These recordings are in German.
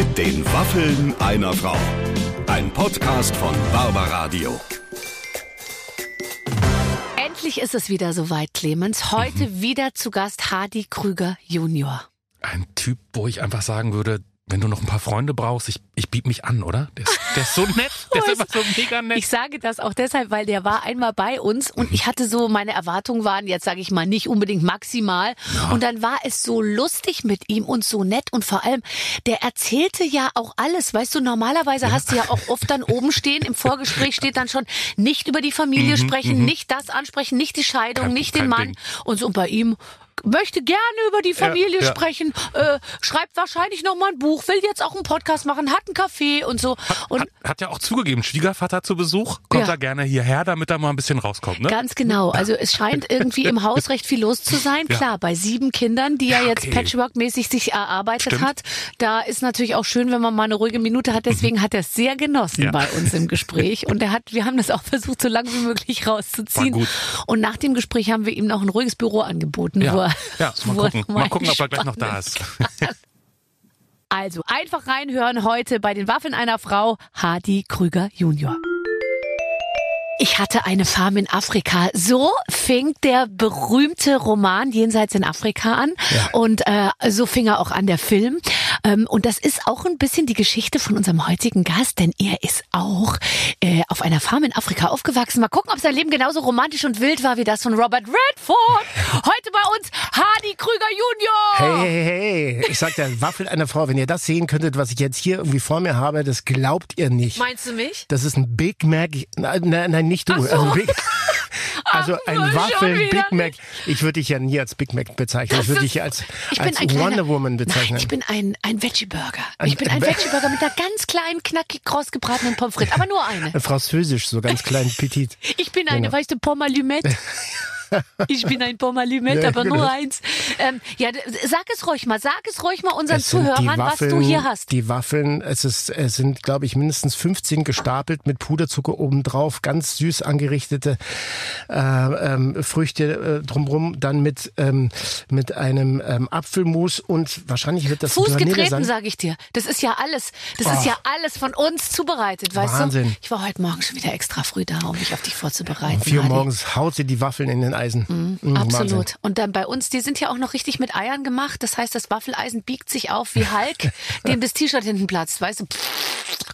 Mit den Waffeln einer Frau. Ein Podcast von Barbaradio. Endlich ist es wieder soweit, Clemens. Heute Mhm. wieder zu Gast Hardy Krüger Junior. Ein Typ, wo ich einfach sagen würde, wenn du noch ein paar Freunde brauchst, ich, ich biete mich an, oder? Der ist, der ist so nett, der ist Oh, immer so mega nett. Ich sage das auch deshalb, weil der war einmal bei uns und ich hatte so, meine Erwartungen waren jetzt, sage ich mal, nicht unbedingt maximal. Und dann war es so lustig mit ihm und so nett und vor allem, der erzählte ja auch alles. Weißt du, normalerweise hast du ja auch oft dann oben stehen, im Vorgespräch steht dann schon, nicht über die Familie sprechen, nicht das ansprechen, nicht die Scheidung, Kein- nicht den Mann. Ding. Und so bei ihm möchte gerne über die Familie ja. sprechen, äh, schreibt wahrscheinlich noch mal ein Buch, will jetzt auch einen Podcast machen, hat einen Kaffee und so. Und hat, hat ja auch zugegeben, Schwiegervater zu Besuch, kommt Ja. er gerne hierher, damit er mal ein bisschen rauskommt, ne? Ganz genau. Also es scheint irgendwie im Haus recht viel los zu sein. Ja. Klar, bei sieben Kindern, die er Ja, jetzt okay. Patchwork-mäßig sich erarbeitet Stimmt. hat, da ist natürlich auch schön, wenn man mal eine ruhige Minute hat. Deswegen hat er es sehr genossen Ja. bei uns im Gespräch. Und er hat, wir haben das auch versucht, so lange wie möglich rauszuziehen. Und nach dem Gespräch haben wir ihm noch ein ruhiges Büro angeboten, Ja. wo er, Ja, mal gucken. mal gucken, ob er gleich noch da ist. Also einfach reinhören heute bei den Waffeln einer Frau, Hardy Krüger Junior. Ich hatte eine Farm in Afrika. So fing der berühmte Roman Jenseits in Afrika an. Und äh, so fing er auch an der Film. Ähm, und das ist auch ein bisschen die Geschichte von unserem heutigen Gast, denn er ist auch äh, auf einer Farm in Afrika aufgewachsen. Mal gucken, ob sein Leben genauso romantisch und wild war wie das von Robert Redford. Heute bei uns Hardy Krüger Junior. Hey, hey, hey. Ich sag der Waffel einer Frau, wenn ihr das sehen könntet, was ich jetzt hier irgendwie vor mir habe, das glaubt ihr nicht. Meinst du mich? Das ist ein Big Mac. Nein, nein, nicht du. Ach so. Also, Big, also ein schon Waffeln wieder Big Mac. Ich würde dich ja nie als Big Mac bezeichnen. Ich würde dich als, als ein kleiner- Wonder Woman bezeichnen. Nein, ich bin ein, ein Veggie-Burger. Ich bin ein Veggie-Burger mit einer ganz kleinen, knackig kross gebratenen Pommes frites. Aber nur eine. Französisch, so ganz klein, petit. Ich bin eine, Genau. weißt du, Pommes. Ich bin ein Pommes Allumette, Ja, aber nur genau. eins. Ähm, ja, sag es ruhig mal. Sag es ruhig mal unseren Zuhörern, was du hier hast. Die Waffeln, es, ist, es sind, glaube ich, mindestens 15 gestapelt mit Puderzucker obendrauf, ganz süß angerichtete äh, ähm, Früchte äh, drumrum, dann mit, ähm, mit einem ähm, Apfelmus und wahrscheinlich wird das Fuß getreten, sage ich dir. Das ist ja alles. Das ist Oh. ja alles von uns zubereitet, weißt Wahnsinn. du? Ich war heute Morgen schon wieder extra früh da, um mich auf dich vorzubereiten. Um vier Uhr morgens haut sie die Waffeln in den Eisen. Mm, Absolut. Wahnsinn. Und dann bei uns, die sind ja auch noch richtig mit Eiern gemacht. Das heißt, das Waffeleisen biegt sich auf wie Hulk, dem das T-Shirt hinten platzt, weißt du? Pff,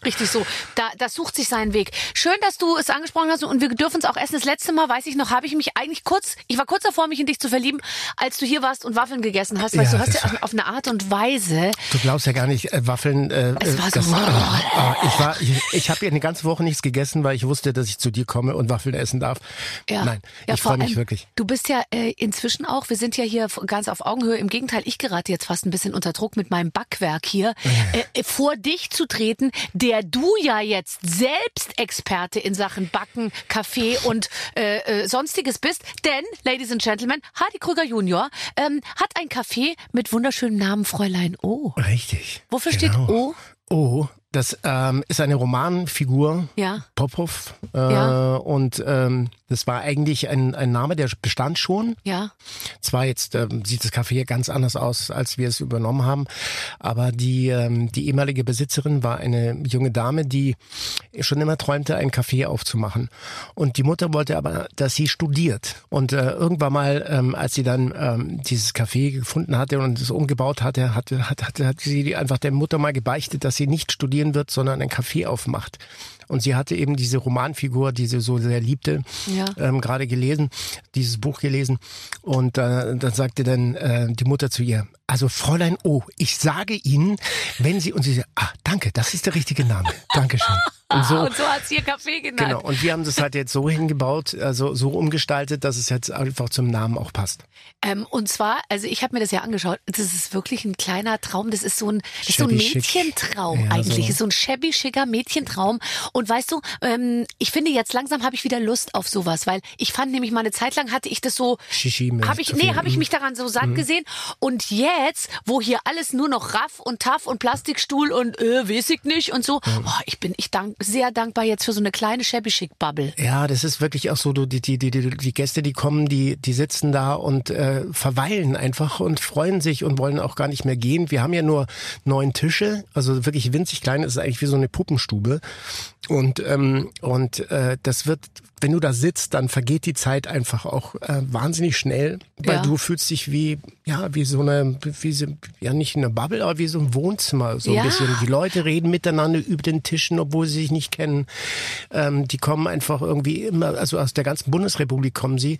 Richtig so. Da, das sucht sich seinen Weg. Schön, dass du es angesprochen hast und wir dürfen es auch essen. Das letzte Mal, weiß ich noch, habe ich mich eigentlich kurz, ich war kurz davor, mich in dich zu verlieben, als du hier warst und Waffeln gegessen hast. Weißt Ja, du, hast ja auf, eine Art und Weise. Du glaubst ja gar nicht, äh, Waffeln. Äh, Es war äh, so- das, ah, ich war, ich, ich habe ja eine ganze Woche nichts gegessen, weil ich wusste, dass ich zu dir komme und Waffeln essen darf. Ja. Nein, ja, ich freue mich allem, wirklich. Du bist ja äh, inzwischen auch, wir sind ja hier ganz auf Augenhöhe. Im Gegenteil, ich gerate jetzt fast ein bisschen unter Druck mit meinem Backwerk hier, äh, vor dich zu treten, der du ja jetzt selbst Experte in Sachen Backen, Kaffee und äh, äh, sonstiges bist. Denn, Ladies and Gentlemen, Hardy Krüger Junior ähm, hat ein Café mit wunderschönem Namen Fräulein O. Richtig. Wofür Genau. steht O? Oh, das ähm, ist eine Romanfigur. Ja. Popov. Äh, Ja. Und ähm, das war eigentlich ein, ein Name, der bestand schon. Ja. Zwar jetzt ähm, sieht das Café ganz anders aus, als wir es übernommen haben, aber die, ähm, die ehemalige Besitzerin war eine junge Dame, die schon immer träumte, ein Café aufzumachen. Und die Mutter wollte aber, dass sie studiert. Und äh, irgendwann mal, ähm, als sie dann ähm, dieses Café gefunden hatte und es umgebaut hatte, hatte, hat, hat, hat sie einfach der Mutter mal gebeichtet, dass sie nicht studieren wird, sondern ein Café aufmacht. Und sie hatte eben diese Romanfigur, die sie so sehr liebte, Ja. ähm, gerade gelesen, dieses Buch gelesen. Und äh, dann sagte dann äh, die Mutter zu ihr, also Fräulein O, ich sage Ihnen, wenn Sie, und sie sagt, ah, danke, das ist der richtige Name. Dankeschön. Und so, und so hat sie ihr Café genannt. genau. Und wir haben das halt jetzt so hingebaut, also so umgestaltet, dass es jetzt einfach zum Namen auch passt. Ähm, und zwar, also ich habe mir das ja angeschaut, das ist wirklich ein kleiner Traum, das ist so ein, das ist so ein. Mädchentraum Ja, eigentlich, so. so. ein shabby schicker Mädchentraum. Und weißt du, ähm, ich finde jetzt langsam habe ich wieder Lust auf sowas, weil ich fand nämlich mal eine Zeit lang hatte ich das so, habe ich, nee, habe ich mich daran so satt gesehen. Und jetzt wo hier alles nur noch Raff und Taff und Plastikstuhl und äh, weiß ich nicht und so, oh, ich bin ich dank, sehr dankbar jetzt für so eine kleine shabby chic Bubble. Ja, das ist wirklich auch so, du, die, die, die, die, die Gäste, die kommen, die, die sitzen da und äh, verweilen einfach und freuen sich und wollen auch gar nicht mehr gehen. Wir haben ja nur neun Tische, also wirklich winzig klein, das ist eigentlich wie so eine Puppenstube. Und, ähm, und äh, das wird, wenn du da sitzt, dann vergeht die Zeit einfach auch äh, wahnsinnig schnell, weil Ja. du fühlst dich wie, ja, wie so eine, wie so, ja nicht eine Bubble, aber wie so ein Wohnzimmer, so Ja. ein bisschen. Die Leute reden miteinander über den Tischen, obwohl sie sich nicht kennen. Ähm, die kommen einfach irgendwie immer, also aus der ganzen Bundesrepublik kommen sie,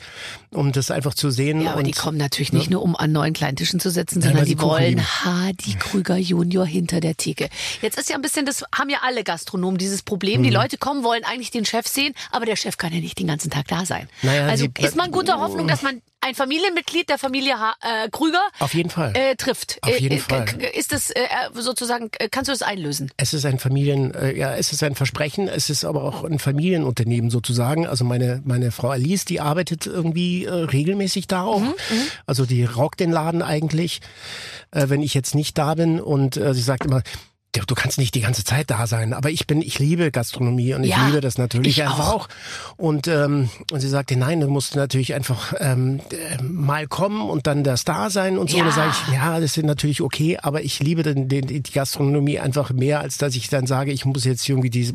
um das einfach zu sehen. Ja, aber und, die kommen natürlich nicht nur, um an neuen kleinen Tischen zu sitzen, sondern die wollen. Hardy Krüger Junior hinter der Theke. Jetzt ist ja ein bisschen, das haben ja alle Gastronomen dieses Problem. Mhm. Die Leute kommen, wollen eigentlich den Chef sehen, aber der Chef kann ja nicht den ganzen Tag da sein. Naja, also ist man guter Hoffnung, dass man ein Familienmitglied der Familie ha äh, Krüger Auf jeden Fall. äh, trifft. Auf Äh, jeden äh, Fall. Ist das äh, sozusagen, äh, kannst du das einlösen? Es ist ein Familien, ja, es ist ein Versprechen, es ist aber auch ein Familienunternehmen sozusagen. Also meine meine Frau Alice, die arbeitet irgendwie regelmäßig da auch. Also die rockt den Laden eigentlich, wenn ich jetzt nicht da bin und sie sagt immer "Ja, Du kannst nicht die ganze Zeit da sein, aber ich bin, ich liebe Gastronomie und ich Ja, liebe das natürlich ich einfach auch. auch. Und ähm, und sie sagte, nein, du musst natürlich einfach ähm, äh, mal kommen und dann der Star sein und so. Ja. Und da sage ich, ja, das ist natürlich okay, aber ich liebe den, den, die Gastronomie einfach mehr, als dass ich dann sage, ich muss jetzt irgendwie diese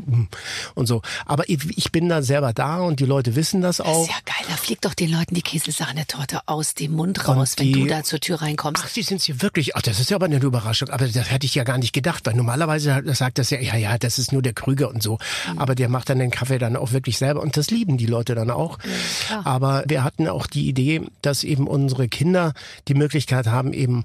und so. Aber ich, ich bin da selber da und die Leute wissen das Das auch. ist ja geil, da fliegt doch den Leuten die Käsesahnetorte aus dem Mund raus, wenn die- du da zur Tür reinkommst. Ach, Sie sind Sie wirklich? Ach, das ist ja aber eine Überraschung. Aber das hätte ich ja gar nicht gedacht, weil normalerweise sagt das ja, ja, ja, das ist nur der Krüger und so. Mhm. Aber der macht dann den Kaffee dann auch wirklich selber und das lieben die Leute dann auch. klar. aber wir hatten auch die Idee, dass eben unsere Kinder die Möglichkeit haben, eben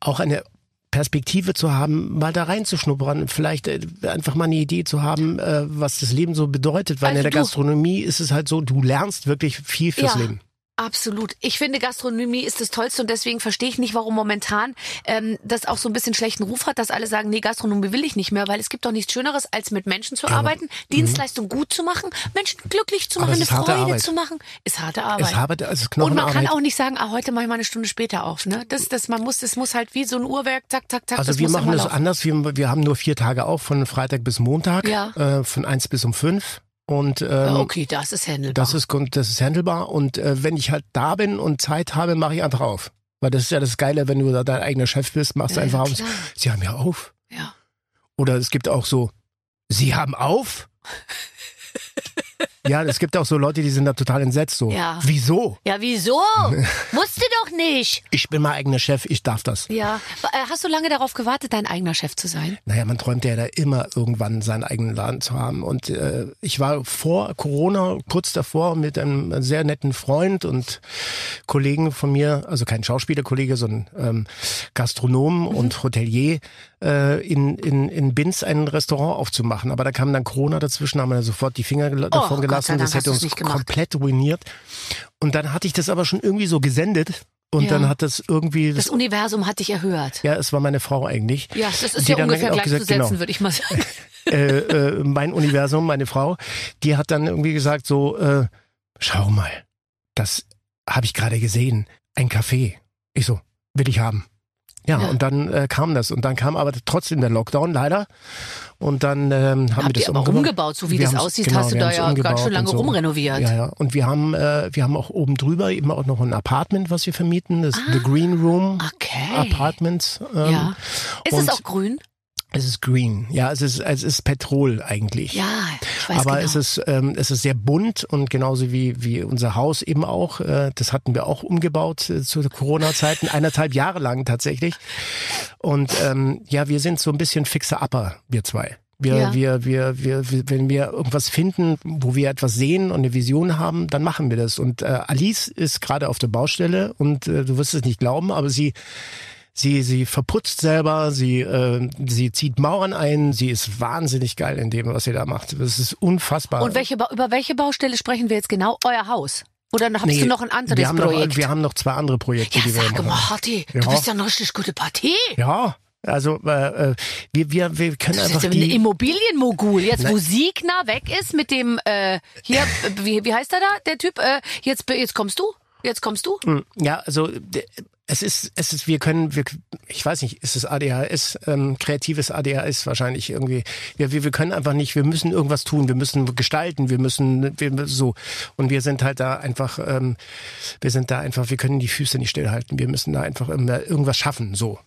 auch eine Perspektive zu haben, mal da reinzuschnuppern, vielleicht äh, einfach mal eine Idee zu haben, äh, was das Leben so bedeutet. Weil Also in der Gastronomie ist es halt so, du lernst wirklich viel fürs Ja. Leben. Absolut. Ich finde, Gastronomie ist das Tollste und deswegen verstehe ich nicht, warum momentan ähm, das auch so ein bisschen schlechten Ruf hat, dass alle sagen, nee, Gastronomie will ich nicht mehr, weil es gibt doch nichts Schöneres, als mit Menschen zu arbeiten, Dienstleistung gut zu machen, Menschen glücklich zu Mhm. Aber machen, eine ist harte Freude Arbeit. zu machen. Ist harte Arbeit. Es habe, es ist und man kann Knochenarbeit. auch nicht sagen, ah, heute mache ich mal eine Stunde später auf. Ne? Das, das, man muss, das muss halt wie so ein Uhrwerk, zack, zack, zack. Also das wir machen das laufen. anders. Wir, wir haben nur vier Tage auf, von Freitag bis Montag, Ja. äh, von eins bis um fünf. Und ähm, okay, das ist handelbar. das ist das ist handelbar. Und äh, wenn ich halt da bin und Zeit habe, mache ich einfach auf. Weil das ist ja das Geile, wenn du da dein eigener Chef bist, machst du Ja, einfach ja, auf. Sie haben ja auf. ja. Oder es gibt auch so, Sie haben auf. ja, es gibt auch so Leute, die sind da total entsetzt. So, Ja. wieso? ja, wieso? Musste doch nicht. Ich bin mein eigener Chef, ich darf das. Ja. Äh, Hast du lange darauf gewartet, dein eigener Chef zu sein? Naja, man träumt ja da immer irgendwann seinen eigenen Laden zu haben. Und äh, ich war vor Corona kurz davor mit einem sehr netten Freund und Kollegen von mir, also kein Schauspielerkollege, sondern ähm, Gastronom Mhm. und Hotelier, äh, in, in, in Binz ein Restaurant aufzumachen. Aber da kam dann Corona dazwischen, haben wir sofort die Finger davon Oh, Gott sei gelassen. Dank Das hätte uns komplett ruiniert. Und dann hatte ich das aber schon irgendwie so gesendet. Und Ja. dann hat das irgendwie, Das das, Universum hat dich erhört. ja, es war meine Frau eigentlich. Ja, das ist Die ja ungefähr gleichzusetzen, genau. würde ich mal sagen. äh, äh, mein Universum, meine Frau, die hat dann irgendwie gesagt so, äh, schau mal, das habe ich gerade gesehen, ein Café. Ich so, will ich haben. Ja, Ja. und dann äh, kam das und dann kam aber trotzdem der Lockdown leider und dann ähm, haben Habt wir das aber umgebaut. so wie Wir das aussieht, genau, hast du da ja ganz schön lange so. rumrenoviert. Ja, ja. Und wir haben, äh, wir haben auch oben drüber eben auch noch ein Apartment, was wir vermieten, das The Green Room Ah, Okay. Apartments. Ähm, Ja. Ist es auch grün? Es ist green. Ja, es ist, es ist Petrol eigentlich. Ja, ich weiß Aber genau. es ist ähm, es ist sehr bunt und genauso wie wie unser Haus eben auch. Äh, das hatten wir auch umgebaut äh, zu Corona-Zeiten, eineinhalb Jahre lang tatsächlich. Und ähm, ja, wir sind so ein bisschen fixer Upper, wir zwei. Wir, Ja. wir, wir, wir, wir, wenn wir irgendwas finden, wo wir etwas sehen und eine Vision haben, dann machen wir das. Und äh, Alice ist gerade auf der Baustelle und äh, du wirst es nicht glauben, aber sie Sie, sie verputzt selber, sie, äh, sie zieht Mauern ein, sie ist wahnsinnig geil in dem, was sie da macht. Das ist unfassbar. Und welche, über welche Baustelle sprechen wir jetzt genau? Euer Haus? Oder habt Nee, du noch ein anderes wir Projekt? Noch, wir haben noch zwei andere Projekte, ja, die wir sag machen. mal, Harti, Ja. du bist ja eine richtig gute Partie. Ja, also äh, äh, wir, wir, wir können Das ist einfach ein die... Immobilienmogul. Jetzt, wo Nein. Siegner weg ist mit dem, äh, hier, wie, wie heißt er da, der Typ? Äh, jetzt, jetzt kommst du? Jetzt kommst du? Ja, also es ist, es ist, wir können, wir, ich weiß nicht, ist es ADHS, ähm, kreatives ADHS wahrscheinlich irgendwie. Wir, wir, wir können einfach nicht, wir müssen irgendwas tun, wir müssen gestalten, wir müssen, wir so. Und wir sind halt da einfach, ähm, wir sind da einfach, wir können die Füße nicht stillhalten. Wir müssen da einfach immer irgendwas schaffen, so.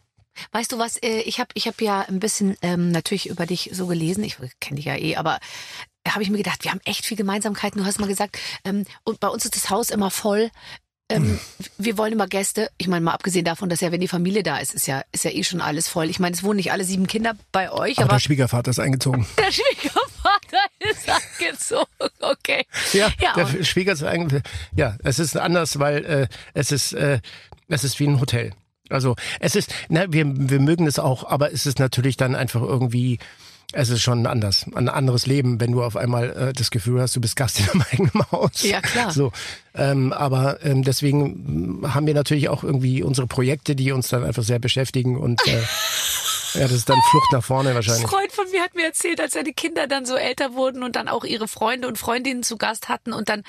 Weißt du was, äh, ich habe ich hab ja ein bisschen ähm, natürlich über dich so gelesen, ich kenne dich ja eh, aber habe ich mir gedacht, wir haben echt viel Gemeinsamkeiten. Du hast mal gesagt, ähm, und bei uns ist das Haus immer voll ähm, wir wollen immer Gäste. Ich meine, mal abgesehen davon, dass ja, wenn die Familie da ist, ist ja, ist ja eh schon alles voll. Ich meine, es wohnen nicht alle sieben Kinder bei euch, aber, aber der Schwiegervater ist eingezogen. der Schwiegervater ist eingezogen. Okay. Ja, Ja, der und- Schwieger ist eigentlich, ja, es ist anders, weil äh, es ist, äh, es ist wie ein Hotel. Also es ist, na, wir, wir mögen es auch, aber es ist natürlich dann einfach irgendwie, es ist schon anders, ein anderes Leben, wenn du auf einmal äh, das Gefühl hast, du bist Gast in deinem eigenen Haus. Ja, klar. So, ähm, aber ähm, deswegen haben wir natürlich auch irgendwie unsere Projekte, die uns dann einfach sehr beschäftigen und äh, ja, das ist dann Flucht nach vorne Ein wahrscheinlich. Freund von mir hat mir erzählt, als seine Kinder dann so älter wurden und dann auch ihre Freunde und Freundinnen zu Gast hatten und dann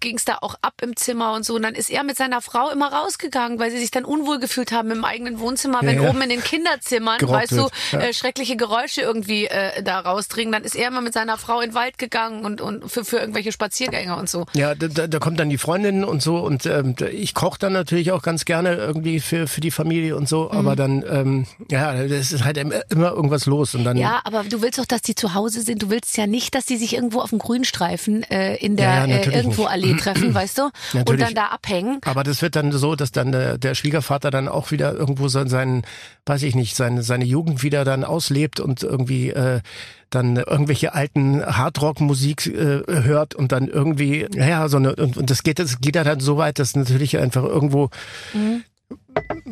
ging es da auch ab im Zimmer und so. Und dann ist er mit seiner Frau immer rausgegangen, weil sie sich dann unwohl gefühlt haben im eigenen Wohnzimmer, wenn ja. oben in den Kinderzimmern, Gerockt weißt du, wird, ja. äh, schreckliche Geräusche irgendwie äh, da rausdringen. Dann ist er immer mit seiner Frau in den Wald gegangen und, und für, für irgendwelche Spaziergänge und so. Ja, da, da, kommt dann die Freundin und so und ähm, ich koche dann natürlich auch ganz gerne irgendwie für, für die Familie und so, Mhm. aber dann, ähm, ja, das ist halt immer, irgendwas los und dann, Ja, aber du willst doch, dass die zu Hause sind. Du willst ja nicht, dass die sich irgendwo auf dem Grünstreifen äh, in der Ja, ja, äh, irgendwo nicht. Allee treffen, weißt du? Und Natürlich. dann da abhängen. aber das wird dann so, dass dann der, der Schwiegervater dann auch wieder irgendwo so seinen, weiß ich nicht, seine, seine Jugend wieder dann auslebt und irgendwie äh, dann irgendwelche alten Hardrock-Musik äh, hört und dann irgendwie, ja, so eine, und, und das geht, das geht dann so weit, dass natürlich einfach irgendwo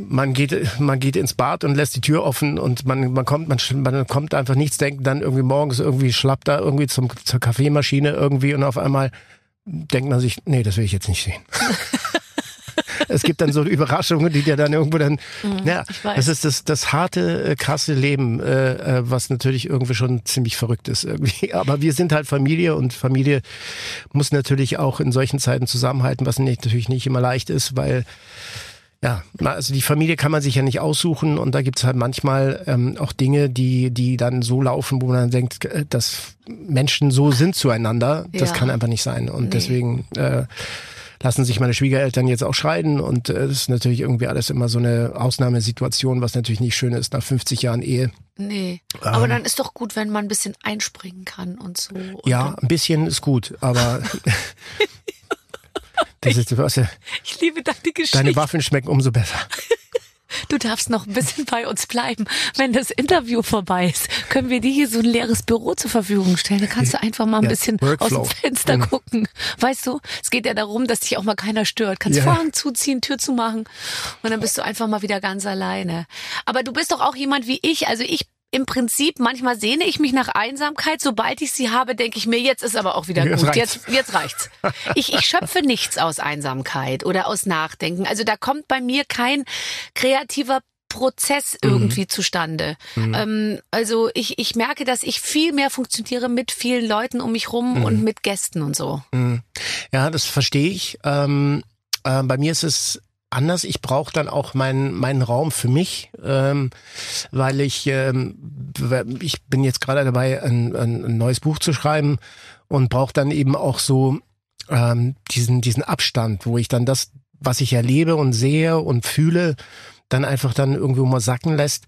man geht, man geht ins Bad und lässt die Tür offen und man, man kommt, man, man kommt einfach nichts denken, dann irgendwie morgens irgendwie schlappt da irgendwie zum, zur Kaffeemaschine irgendwie und auf einmal denkt man sich, nee, das will ich jetzt nicht sehen. es gibt dann so Überraschungen, die dir dann irgendwo dann, ja, Mhm, weiß. das ist das, das harte, äh, krasse Leben, äh, äh, was natürlich irgendwie schon ziemlich verrückt ist irgendwie. Aber wir sind halt Familie und Familie muss natürlich auch in solchen Zeiten zusammenhalten, was nicht, natürlich nicht immer leicht ist, weil ja, also die Familie kann man sich ja nicht aussuchen und da gibt's halt manchmal ähm, auch Dinge, die, die dann so laufen, wo man dann denkt, äh, dass Menschen so sind zueinander. Das Ja. kann einfach nicht sein. Und Nee. deswegen äh, lassen sich meine Schwiegereltern jetzt auch scheiden und äh, das ist natürlich irgendwie alles immer so eine Ausnahmesituation, was natürlich nicht schön ist nach 50 Jahren Ehe. Nee. Ähm. Aber dann ist doch gut, wenn man ein bisschen einspringen kann und so. Und Ja, ein bisschen ist gut, aber das ist, was, Ich liebe deine Geschichte. deine Waffen schmecken umso besser. Du darfst noch ein bisschen bei uns bleiben. Wenn das Interview vorbei ist, können wir dir hier so ein leeres Büro zur Verfügung stellen. Da kannst du einfach mal ein Ja, bisschen Workflow. aus dem Fenster Genau. gucken. Weißt du, es geht ja darum, dass dich auch mal keiner stört. Kannst Ja. Vorhang zuziehen, Tür zu machen und dann bist du einfach mal wieder ganz alleine. Aber du bist doch auch jemand wie ich. Also ich im Prinzip, manchmal sehne ich mich nach Einsamkeit. Sobald ich sie habe, denke ich mir, jetzt ist aber auch wieder Jetzt gut. reicht's. Jetzt, jetzt reicht's. Ich, ich schöpfe nichts aus Einsamkeit oder aus Nachdenken. Also da kommt bei mir kein kreativer Prozess Mhm. irgendwie zustande. Ähm, also ich, ich merke, dass ich viel mehr funktioniere mit vielen Leuten um mich rum Mhm. und mit Gästen und so. Ja, das verstehe ich. Ähm, äh, bei mir ist es anders. Ich brauche dann auch meinen meinen Raum für mich, ähm, weil ich ähm, ich bin jetzt gerade dabei, ein, ein, neues Buch zu schreiben und brauche dann eben auch so ähm, diesen diesen Abstand, wo ich dann das, was ich erlebe und sehe und fühle, dann einfach dann irgendwo mal sacken lässt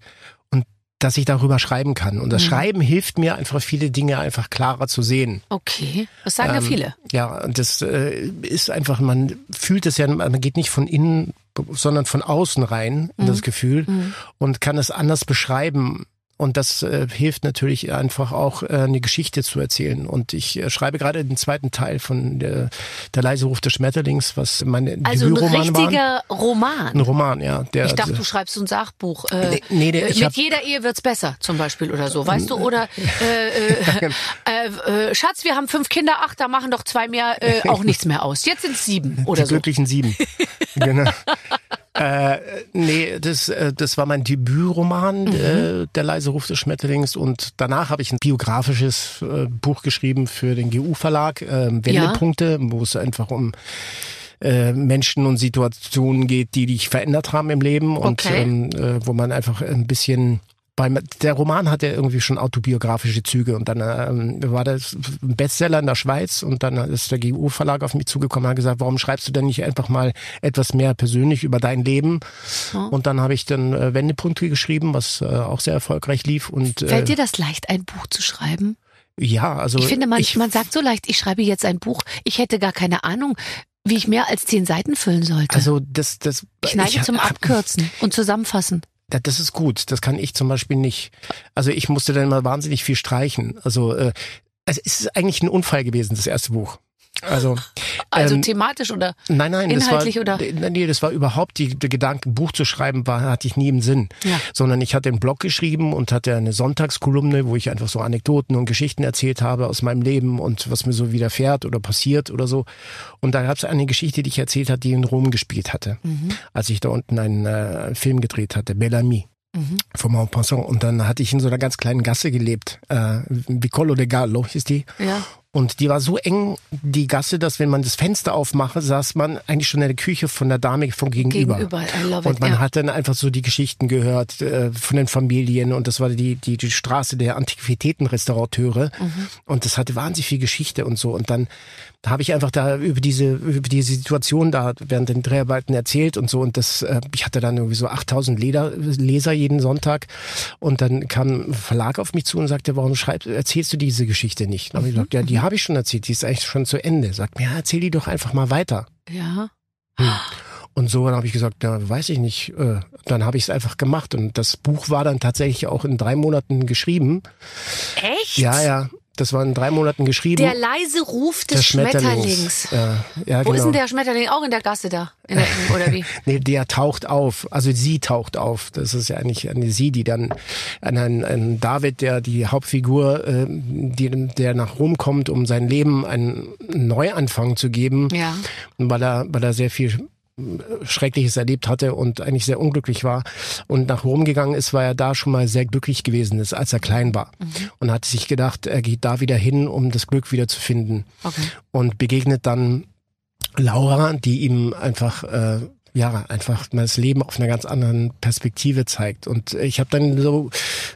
dass ich darüber schreiben kann. Und das Mhm. Schreiben hilft mir einfach viele Dinge einfach klarer zu sehen. Okay, das sagen ja Ähm, viele. Ja, und das äh, ist einfach, man fühlt es ja, man geht nicht von innen, sondern von außen rein in Mhm. das Gefühl und kann es anders beschreiben. Und das äh, hilft natürlich einfach auch, äh, eine Geschichte zu erzählen. Und ich äh, schreibe gerade den zweiten Teil von der, der leise Ruf des Schmetterlings, was mein Also ein richtiger Roman. Ein Roman, ja. Der, Ich dachte, du schreibst ein Sachbuch. Äh, Nee, nee, mit hab- jeder Ehe wird's besser, zum Beispiel oder so, weißt du? Oder äh, äh, äh, äh, Schatz, wir haben fünf Kinder, ach, da machen doch zwei mehr äh, auch nichts mehr aus. Jetzt sind's sieben oder die so. glücklichen sieben. genau. Äh, nee, das, äh, das war mein Mhm. Debütroman, äh, Der leise Ruf des Schmetterlings. Und danach habe ich ein biografisches äh, Buch geschrieben für den GU-Verlag, äh, Wendepunkte, wo es einfach um Menschen und Situationen geht, die dich verändert haben im Leben und Okay. ähm, äh, wo man einfach ein bisschen beim, der Roman hat ja irgendwie schon autobiografische Züge und dann ähm, war das ein Bestseller in der Schweiz und dann ist der GU-Verlag auf mich zugekommen und hat gesagt, warum schreibst du denn nicht einfach mal etwas mehr persönlich über dein Leben? Und dann habe ich dann äh, Wendepunkte geschrieben, was äh, auch sehr erfolgreich lief und äh, Fällt dir das leicht, ein Buch zu schreiben? ja, also Ich finde, man, ich, man sagt so leicht, ich schreibe jetzt ein Buch. Ich hätte gar keine Ahnung, wie ich mehr als zehn Seiten füllen sollte. also das das ich neige zum hab- Abkürzen und Zusammenfassen. Das ist gut. Das kann ich zum Beispiel nicht. Also ich musste dann immer wahnsinnig viel streichen. Also äh, es ist eigentlich ein Unfall gewesen, das erste Buch. Also, Also ähm, thematisch oder nein, nein, inhaltlich das war, oder? Nee, das war überhaupt die, der Gedanke, ein Buch zu schreiben, war, hatte ich nie im Sinn. Ja. Sondern ich hatte einen Blog geschrieben und hatte eine Sonntagskolumne, wo ich einfach so Anekdoten und Geschichten erzählt habe aus meinem Leben und was mir so widerfährt oder passiert oder so. Und da gab es eine Geschichte, die ich erzählt hatte, die in Rom gespielt hatte, Mhm. als ich da unten einen äh, Film gedreht hatte, Bellamy Mhm. vom Montpensier. Und dann hatte ich in so einer ganz kleinen Gasse gelebt. Äh, Vicolo de Gallo hieß die. Ja. Und die war so eng, die Gasse, dass wenn man das Fenster aufmache, saß man eigentlich schon in der Küche von der Dame von gegenüber. Gegenüber. I love Und it. man ja. hat dann einfach so die Geschichten gehört äh, von den Familien und das war die, die, die Straße der Antiquitätenrestaurateure Mhm. und das hatte wahnsinnig viel Geschichte und so und dann habe ich einfach da über diese über diese Situation da während den Dreharbeiten erzählt und so und das äh, ich hatte dann irgendwie so 8000 Leser, Leser jeden Sonntag und dann kam ein Verlag auf mich zu und sagte, warum schreibst erzählst du diese Geschichte nicht? Dann habe ich gesagt, ja, die habe ich schon erzählt, die ist eigentlich schon zu Ende. Sagt mir, ja, erzähl die doch einfach mal weiter. ja. Und so dann habe ich gesagt, na, weiß ich nicht. Äh, Dann habe ich es einfach gemacht. Und das Buch war dann tatsächlich auch in drei Monaten geschrieben. Echt? Ja, ja. Das war in drei Monaten geschrieben. Der leise Ruf des Der Schmetterlings. Ja, ja, Wo genau. ist denn der Schmetterling? Auch in der Gasse da? In der, oder wie? Nee, der taucht auf. Also sie taucht auf. Das ist ja eigentlich eine sie, die dann an einen, einen David, der die Hauptfigur, äh, die, der nach Rom kommt, um sein Leben einen Neuanfang zu geben. Ja. weil er, weil er sehr viel äh, Schreckliches erlebt hatte und eigentlich sehr unglücklich war und nach Rom gegangen ist, weil er da schon mal sehr glücklich gewesen ist, als er klein war. Und hat sich gedacht, er geht da wieder hin, um das Glück wieder zu finden. Okay. Und begegnet dann Laura, die ihm einfach äh, ja einfach mal das Leben auf einer ganz anderen Perspektive zeigt. Und ich habe dann so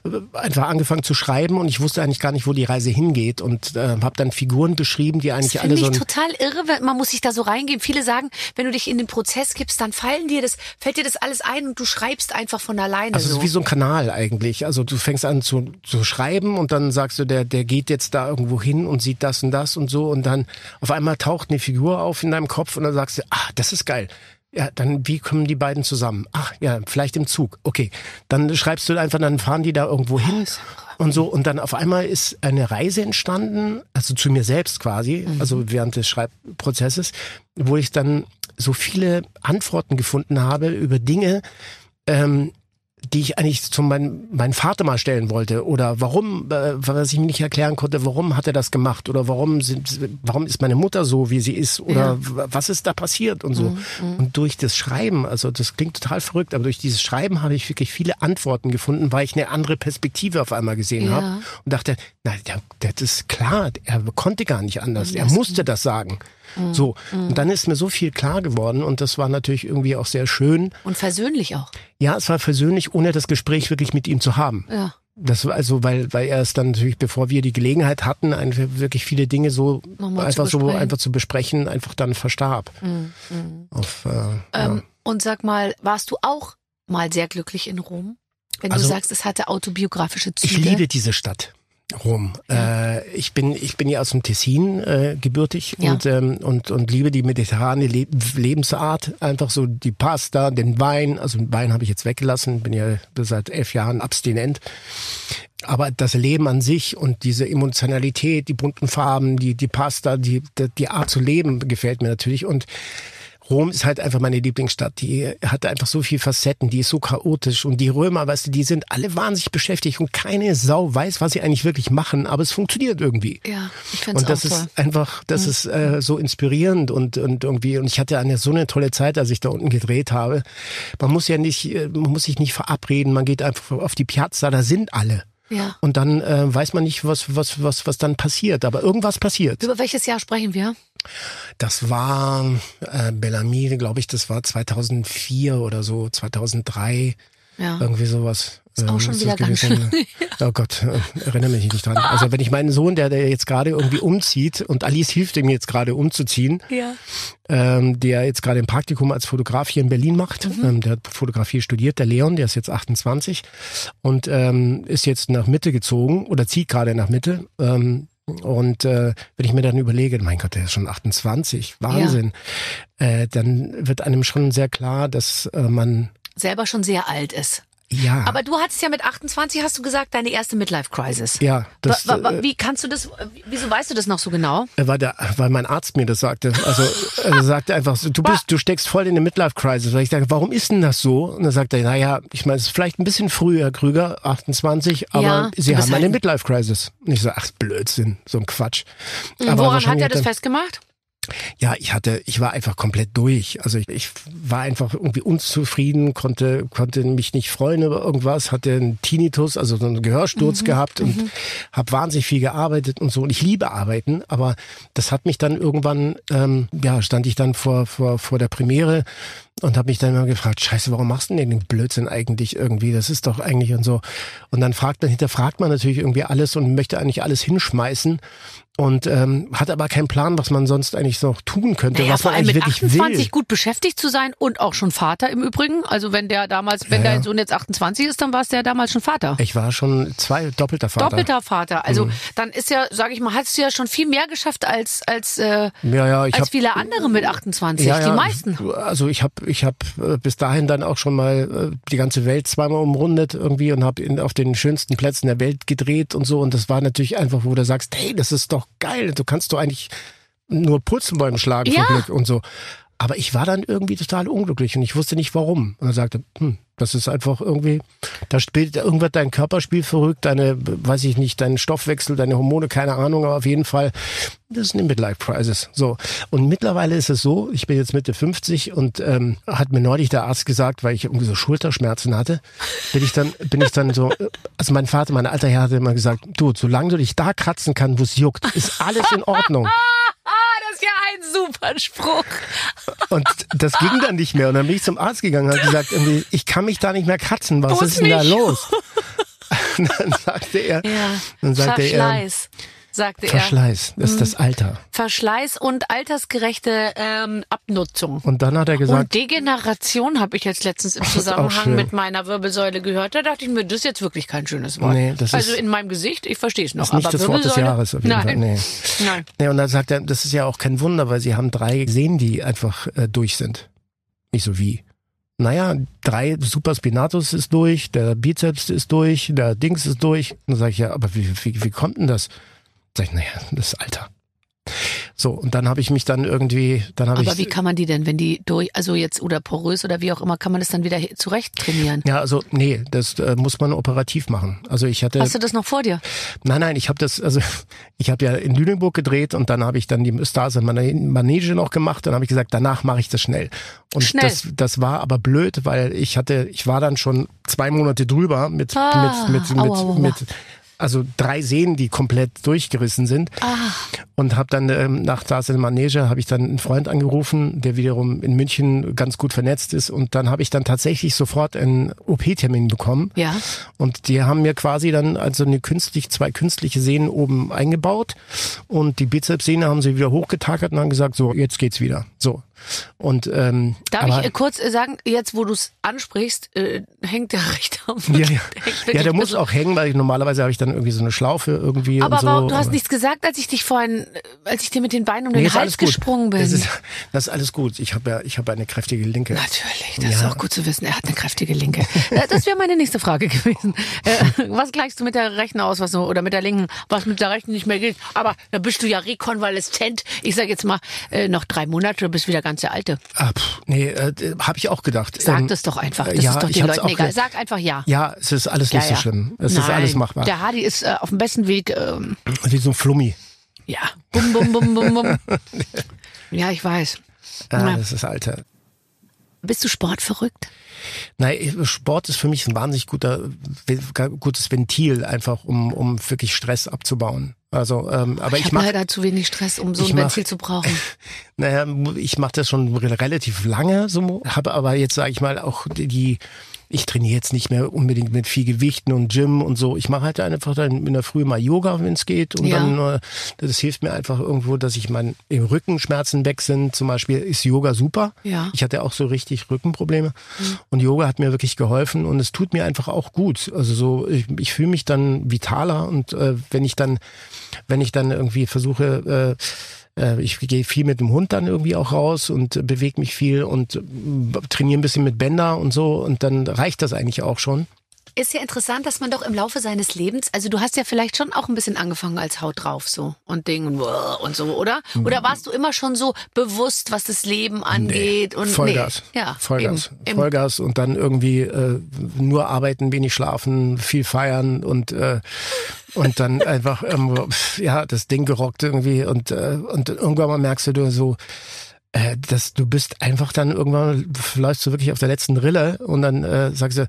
äh, einfach angefangen zu schreiben und ich wusste eigentlich gar nicht, wo die Reise hingeht und äh, habe dann Figuren beschrieben, die Das eigentlich finde alle so ich ein total irre, man muss sich da so reingeben. Viele sagen, wenn du dich in den Prozess gibst, dann fallen dir das, fällt dir das alles ein und du schreibst einfach von alleine Also es so. ist wie so ein Kanal eigentlich. Also du fängst an zu, zu schreiben und dann sagst du, der, der geht jetzt da irgendwo hin und sieht das und das und so und dann auf einmal taucht eine Figur auf in deinem Kopf und dann sagst du, ah, das ist geil. Ja, dann wie kommen die beiden zusammen? Ach ja, vielleicht im Zug. Okay, dann schreibst du einfach, dann fahren die da irgendwo hin und so und dann auf einmal ist eine Reise entstanden, also zu mir selbst quasi, also während des Schreibprozesses, wo ich dann so viele Antworten gefunden habe über Dinge, ähm, die ich eigentlich zu meinem meinen Vater mal stellen wollte. Oder warum äh, was ich mir nicht erklären konnte warum hat er das gemacht? Oder warum sind warum ist meine Mutter so wie sie ist? Oder Ja. was ist da passiert und so? Und durch das Schreiben also das klingt total verrückt aber durch dieses Schreiben habe ich wirklich viele Antworten gefunden weil ich eine andere Perspektive auf einmal gesehen Ja. habe und dachte na der, der, das ist klar er konnte gar nicht anders. Er musste das sagen so und dann ist mir so viel klar geworden und das war natürlich irgendwie auch sehr schön und versöhnlich auch. ja, es war persönlich, ohne das Gespräch wirklich mit ihm zu haben. Ja. Das war also, weil, weil er es dann natürlich, bevor wir die Gelegenheit hatten, einfach wirklich viele Dinge so Nochmal einfach zu so besprechen. einfach zu besprechen, einfach dann verstarb. Auf, äh, Ähm, ja. Und sag mal, warst du auch mal sehr glücklich in Rom? Wenn Also- du sagst, es hatte autobiografische Züge. Ich liebe diese Stadt. Rom. Äh, ich bin ich bin ja aus dem Tessin äh, gebürtig Ja. und ähm, und und liebe die mediterrane Le Lebensart einfach so die Pasta den Wein also den Wein habe ich jetzt weggelassen bin ja seit elf Jahren abstinent aber das Leben an sich und diese Emotionalität, die bunten Farben, die, die Pasta, die, die, die Art zu leben gefällt mir natürlich. Und Rom ist halt einfach meine Lieblingsstadt. Die hat einfach so viel Facetten, die ist so chaotisch. Und die Römer, weißt du, die sind alle wahnsinnig beschäftigt und keine Sau weiß, was sie eigentlich wirklich machen, aber es funktioniert irgendwie. Ja, ich finde es Und das auch toll. ist einfach, das ist äh, so inspirierend und, und irgendwie, und ich hatte eine so eine tolle Zeit, als ich da unten gedreht habe. Man muss ja nicht, äh, man muss sich nicht verabreden, man geht einfach auf die Piazza, da sind alle. Ja. Und dann äh, weiß man nicht, was, was, was, was dann passiert. Aber irgendwas passiert. Über welches Jahr sprechen wir? Das war äh, Bellamy, glaube ich, das war 2004 oder so, 2003, Ja. irgendwie sowas. Ist auch Ähm, schon ist wieder ganz gewesen. Oh Gott, äh, erinnere mich nicht dran. Also wenn ich meinen Sohn, der, der jetzt gerade irgendwie umzieht und Alice hilft ihm jetzt gerade umzuziehen, Ja. ähm, der jetzt gerade ein Praktikum als Fotograf hier in Berlin macht. Mhm. Ähm, der hat Fotografie studiert, der Leon, der ist jetzt 28 und ähm, ist jetzt nach Mitte gezogen oder zieht gerade nach Mitte. Ähm, und äh, wenn ich mir dann überlege, mein Gott, der ist schon 28, Wahnsinn, äh, dann wird einem schon sehr klar, dass äh, man Selber schon sehr alt ist. Ja, Aber du hattest ja mit 28, hast du gesagt, deine erste Midlife-Crisis. ja, das wa, wa, äh, wie kannst du das, wieso weißt du das noch so genau? Weil, der, weil mein Arzt mir das sagte. Also er sagte einfach, so, du bist, du steckst voll in der Midlife-Crisis. Weil ich sage, warum ist denn das so? Und dann sagt er, naja, ich meine, es ist vielleicht ein bisschen früh, Herr Krüger, 28, aber Ja, Sie haben eine halt- Midlife-Crisis. Und ich so, ach Blödsinn, so ein Quatsch. Aber Woran hat er das festgemacht? Ja, ich hatte, ich war einfach komplett durch. Also ich, ich war einfach irgendwie unzufrieden, konnte, konnte mich nicht freuen über irgendwas, hatte einen Tinnitus, also so einen Mhm, Gehörsturz gehabt und habe wahnsinnig viel gearbeitet und so. Und ich liebe arbeiten, aber das hat mich dann irgendwann, ähm, ja, stand ich dann vor, vor, vor der Premiere und habe mich dann immer gefragt, scheiße, warum machst du denn den Blödsinn eigentlich irgendwie? Das ist doch eigentlich und so. Und dann fragt man, hinterfragt man natürlich irgendwie alles und möchte eigentlich alles hinschmeißen und ähm, hat aber keinen Plan, was man sonst eigentlich noch tun könnte, Naja, was man eigentlich mit wirklich 28 will. gut beschäftigt zu sein und auch schon Vater im Übrigen. Also wenn der damals, wenn Ja, ja. dein Sohn jetzt 28 ist, dann war es der damals schon Vater. Ich war schon zwei doppelter Vater. Doppelter Vater. Also Mhm. dann ist ja, sag ich mal, hast du ja schon viel mehr geschafft als als äh, Ja, ja, als habe viele andere mit 28. Die meisten. Also ich habe ich hab äh, bis dahin dann auch schon mal äh, die ganze Welt zweimal umrundet irgendwie und habe auf den schönsten Plätzen der Welt gedreht und so. Und das war natürlich einfach, wo du sagst, hey, das ist doch geil. Du kannst doch eigentlich nur Purzelbäume schlagen Ja. und so. Aber ich war dann irgendwie total unglücklich und ich wusste nicht warum. Und er sagte, hm, das ist einfach irgendwie, da spielt irgendwann dein Körper spielt verrückt, deine, weiß ich nicht, dein Stoffwechsel, deine Hormone, keine Ahnung, aber auf jeden Fall, das ist eine Midlife Crisis. So. Und mittlerweile ist es so, ich bin jetzt Mitte 50 und ähm, hat mir neulich der Arzt gesagt, weil ich irgendwie so Schulterschmerzen hatte, bin ich dann, bin ich dann so, also mein Vater, mein alter Herr hatte immer gesagt, du, solange du dich da kratzen kannst, wo es juckt, ist alles in Ordnung. Das ist ja ein super Spruch. Und das ging dann nicht mehr. Und dann bin ich zum Arzt gegangen und habe gesagt, irgendwie, ich kann mich da nicht mehr kratzen. Was Muss ist denn da los? Und dann sagte er, Ja. dann sagte er, Verschleiß, sagte er. Verschleiß, das ist das Alter. Verschleiß und altersgerechte ähm, Abnutzung. Und dann hat er Und gesagt, Degeneration habe ich jetzt letztens im Zusammenhang mit meiner Wirbelsäule gehört. Da dachte ich mir, das ist jetzt wirklich kein schönes Wort. Nee, das also ist- in meinem Gesicht, ich verstehe es noch. ist nicht aber das Wort des Jahres auf jeden Nein. Fall. Nee. Nein. Nee, und dann sagt er, das ist ja auch kein Wunder, weil sie haben drei Sehnen, die einfach äh, durch sind. Nicht so wie. Naja, drei Superspinatus ist durch, der Bizeps ist durch, der Dings ist durch. Und dann sage ich, ja, aber wie, wie, wie kommt denn das? Sag ich, naja, das Alter. So, und dann habe ich mich dann irgendwie, dann habe Aber ich. wie kann man die denn, wenn die durch, also jetzt oder porös oder wie auch immer, kann man das dann wieder zurecht trainieren? ja, also nee, das äh, muss man operativ machen. Also ich hatte Hast du das noch vor dir? Nein, nein, ich habe das, also ich habe ja in Lüneburg gedreht und dann habe ich dann die Stars in meiner Manege noch gemacht. Dann habe ich gesagt, danach mache ich das schnell. Und Schnell. das, das war aber blöd, weil ich hatte, ich war dann schon zwei Monate drüber mit Ah, mit mit mit, aua, aua. mit also drei Sehnen, die komplett durchgerissen sind. Ah, Und habe dann ähm, nach Stars in Manege habe ich dann einen Freund angerufen, der wiederum in München ganz gut vernetzt ist. Und dann habe ich dann tatsächlich sofort einen OP-Termin bekommen. ja. Und die haben mir quasi dann also eine künstlich, zwei künstliche Sehnen oben eingebaut und die Bizepssehne haben sie wieder hochgetakert und haben gesagt, so, jetzt geht's wieder. So. Und ähm, Darf aber, ich äh, kurz äh, sagen, jetzt wo du es ansprichst, äh, hängt der rechte Arm ja, ja. ja, der muss so- auch hängen, weil ich, normalerweise habe ich dann irgendwie so eine Schlaufe irgendwie Aber und so. warum, du hast aber- nichts gesagt, als ich dich vorhin, als ich dir mit den Beinen um Nee, den ist Hals gesprungen bin. Das ist, das ist alles gut. Ich habe ja, ich habe eine kräftige Linke. Natürlich, das ist Ja. auch gut zu wissen. Er hat eine kräftige Linke. Äh, das wäre meine nächste Frage gewesen. Äh, was gleichst du mit der rechten aus, was oder mit der linken, was mit der rechten nicht mehr geht? Aber da bist du ja rekonvaleszent. Ich sag jetzt mal, äh, noch drei Monate, du bist wieder ganz der Alte. Ah, pff, nee, äh, habe ich auch gedacht. Sag Ähm, das doch einfach. Das ja, ist doch den Leuten egal. Sag einfach ja. Ja, es ist alles nicht so schlimm. Es ist Nein, alles machbar. Der Hardy ist äh, auf dem besten Weg. Ähm, Wie so ein Flummi. Ja. Bum, bum, bum, bum, bum. ja, ich weiß. Ja. das ist Alter. Bist du sportverrückt? Nein, Sport ist für mich ein wahnsinnig guter, gutes Ventil, einfach um, um wirklich Stress abzubauen. Also, ähm, aber ich ich, habe mach, leider zu wenig Stress, um so ein mach- Ventil zu brauchen. naja, ich mache das schon re- relativ lange, so, habe aber jetzt sage ich mal auch die, die ich trainiere jetzt nicht mehr unbedingt mit viel Gewichten und Gym und so. Ich mache halt einfach dann in der Früh mal Yoga, wenn es geht. Und Ja. dann, äh, das hilft mir einfach irgendwo, dass ich mein im Rückenschmerzen weg sind. Zum Beispiel ist Yoga super. Ja. Mhm. Ich hatte auch so richtig Rückenprobleme. Und Yoga hat mir wirklich geholfen und es tut mir einfach auch gut. Also so, ich, ich fühle mich dann vitaler und äh, wenn ich dann, wenn ich dann irgendwie versuche, äh, äh, ich gehe viel mit dem Hund dann irgendwie auch raus und äh, bewege mich viel und äh, trainiere ein bisschen mit Bänder und so und dann reicht das eigentlich auch schon. Ist ja interessant, dass man doch im Laufe seines Lebens, also du hast ja vielleicht schon auch ein bisschen angefangen als Haut drauf so und Ding und, und so, oder? Oder warst du immer schon so bewusst, was das Leben angeht und Vollgas. Nee. Ja, Vollgas. eben. Vollgas und dann irgendwie äh, nur arbeiten, wenig schlafen, viel feiern und äh, und dann einfach ähm, ja das Ding gerockt irgendwie und äh, und irgendwann mal merkst du du so äh, dass du bist einfach dann irgendwann läufst du wirklich auf der letzten Rille und dann äh, sagst du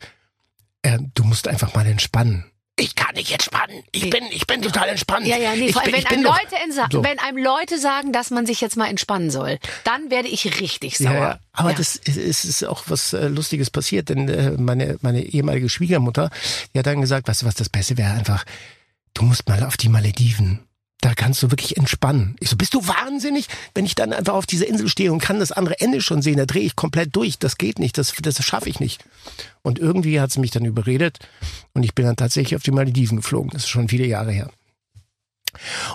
äh, du musst einfach mal entspannen. Ich kann nicht entspannen. Ich Nee. bin ich bin total entspannt. Ja, ja, nee, vor allem, wenn einem, Leute so. wenn einem Leute sagen, dass man sich jetzt mal entspannen soll, dann werde ich richtig sauer. Ja, ja. aber Ja. das ist, ist, ist auch was äh, Lustiges passiert, denn äh, meine, meine ehemalige Schwiegermutter, die hat dann gesagt, weißt du was, das Beste wäre einfach, du musst mal auf die Malediven. Da kannst du wirklich entspannen. Ich so, bist du wahnsinnig? Wenn ich dann einfach auf dieser Insel stehe und kann das andere Ende schon sehen, da drehe ich komplett durch. Das geht nicht, das, das schaffe ich nicht. Und irgendwie hat sie mich dann überredet und ich bin dann tatsächlich auf die Malediven geflogen. Das ist schon viele Jahre her.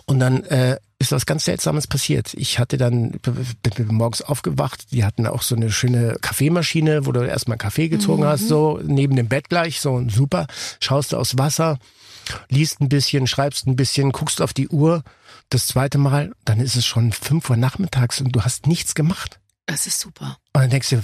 Und dann äh, ist was ganz Seltsames passiert. Ich hatte dann bin morgens aufgewacht. Die hatten auch so eine schöne Kaffeemaschine, wo du erstmal Kaffee gezogen hast, so neben dem Bett gleich, so super. Schaust du aufs Wasser, liest ein bisschen, schreibst ein bisschen, guckst auf die Uhr. Das zweite Mal, dann ist es schon fünf Uhr nachmittags und du hast nichts gemacht. Das ist super. Und dann denkst du,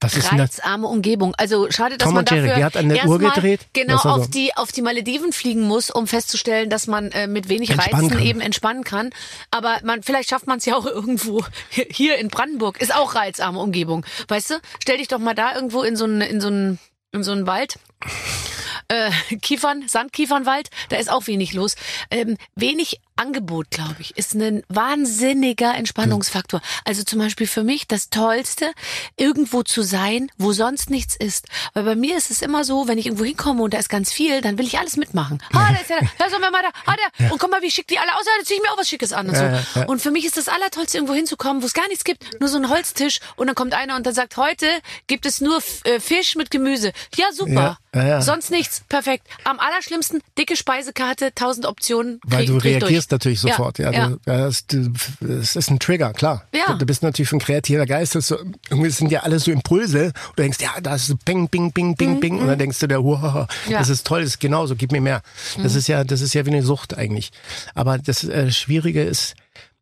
was ist? Reizarme Umgebung. Also schade, dass Tom man Jerry, dafür die hat an der Uhr gedreht. Genau Das war so. auf die auf die Malediven fliegen muss, um festzustellen, dass man äh, mit wenig Reizen kann. eben entspannen kann. Aber man vielleicht schafft man es ja auch irgendwo hier in Brandenburg. Ist auch reizarme Umgebung, weißt du? Stell dich doch mal da irgendwo in so einen in so einen in so einen Wald. Äh, Kiefern, Sandkiefernwald, da ist auch wenig los. Ähm, wenig Angebot, glaube ich, ist ein wahnsinniger Entspannungsfaktor. Also zum Beispiel für mich das Tollste, irgendwo zu sein, wo sonst nichts ist. Weil bei mir ist es immer so, wenn ich irgendwo hinkomme und da ist ganz viel, dann will ich alles mitmachen. Ah, da ist ja, da ist mal da, ah, der, und guck mal, wie schick die alle aus, da zieh ich mir auch was Schickes an und so. Und für mich ist das Allertollste, irgendwo hinzukommen, wo es gar nichts gibt, nur so ein Holztisch und dann kommt einer und dann sagt, heute gibt es nur äh, Fisch mit Gemüse. Ja, super. Ja, ja. Sonst nichts. Perfekt. Am allerschlimmsten, dicke Speisekarte, tausend Optionen. Weil du ich durch. reagierst natürlich sofort. Ja, ja. Du, das, du, das ist ein Trigger, klar. Ja. Du, du bist natürlich ein kreativer Geist. Das, so, irgendwie sind ja alles so Impulse. Und du denkst, ja, da ist so Bing, Bing, Bing, Bing, Bing. Und dann denkst du, der, wow, Mhm, Ja. Mhm. das ist toll, das ist genauso, gib mir mehr. Das ist ja, das ist ja wie eine Sucht eigentlich. Aber das äh, Schwierige ist,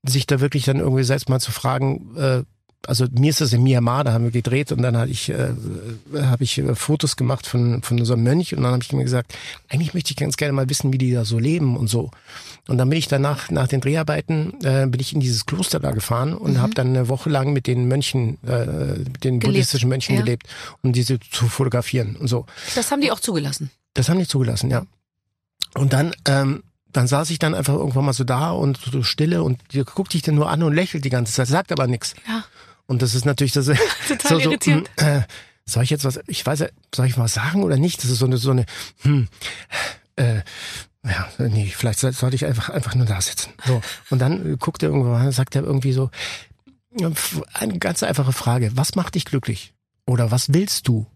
sich da wirklich dann irgendwie selbst mal zu fragen, äh, also mir ist das in Myanmar, da haben wir gedreht und dann hatte ich, äh, habe ich äh, Fotos gemacht von, von unserem Mönch und dann habe ich mir gesagt, eigentlich möchte ich ganz gerne mal wissen, wie die da so leben und so. Und dann bin ich danach, nach den Dreharbeiten, äh, bin ich in dieses Kloster da gefahren und habe dann eine Woche lang mit den Mönchen, äh, mit den buddhistischen Mönchen ja. gelebt, um diese zu fotografieren und so. Das haben die auch zugelassen. Das haben die zugelassen, ja. Und dann, ähm, dann saß ich dann einfach irgendwann mal so da und so stille und die guckt dich dann nur an und lächelt die ganze Zeit, sagt aber nichts. Ja. Und das ist natürlich das Total so, so, irritierend. hm, äh, soll ich jetzt was, ich weiß, ja, soll ich was sagen oder nicht? Das ist so eine, so eine, hm, äh, ja, nee, vielleicht soll- sollte ich einfach, einfach nur da sitzen. So. Und dann guckt er irgendwann, sagt er irgendwie so, eine ganz einfache Frage. Was macht dich glücklich? Oder was willst du?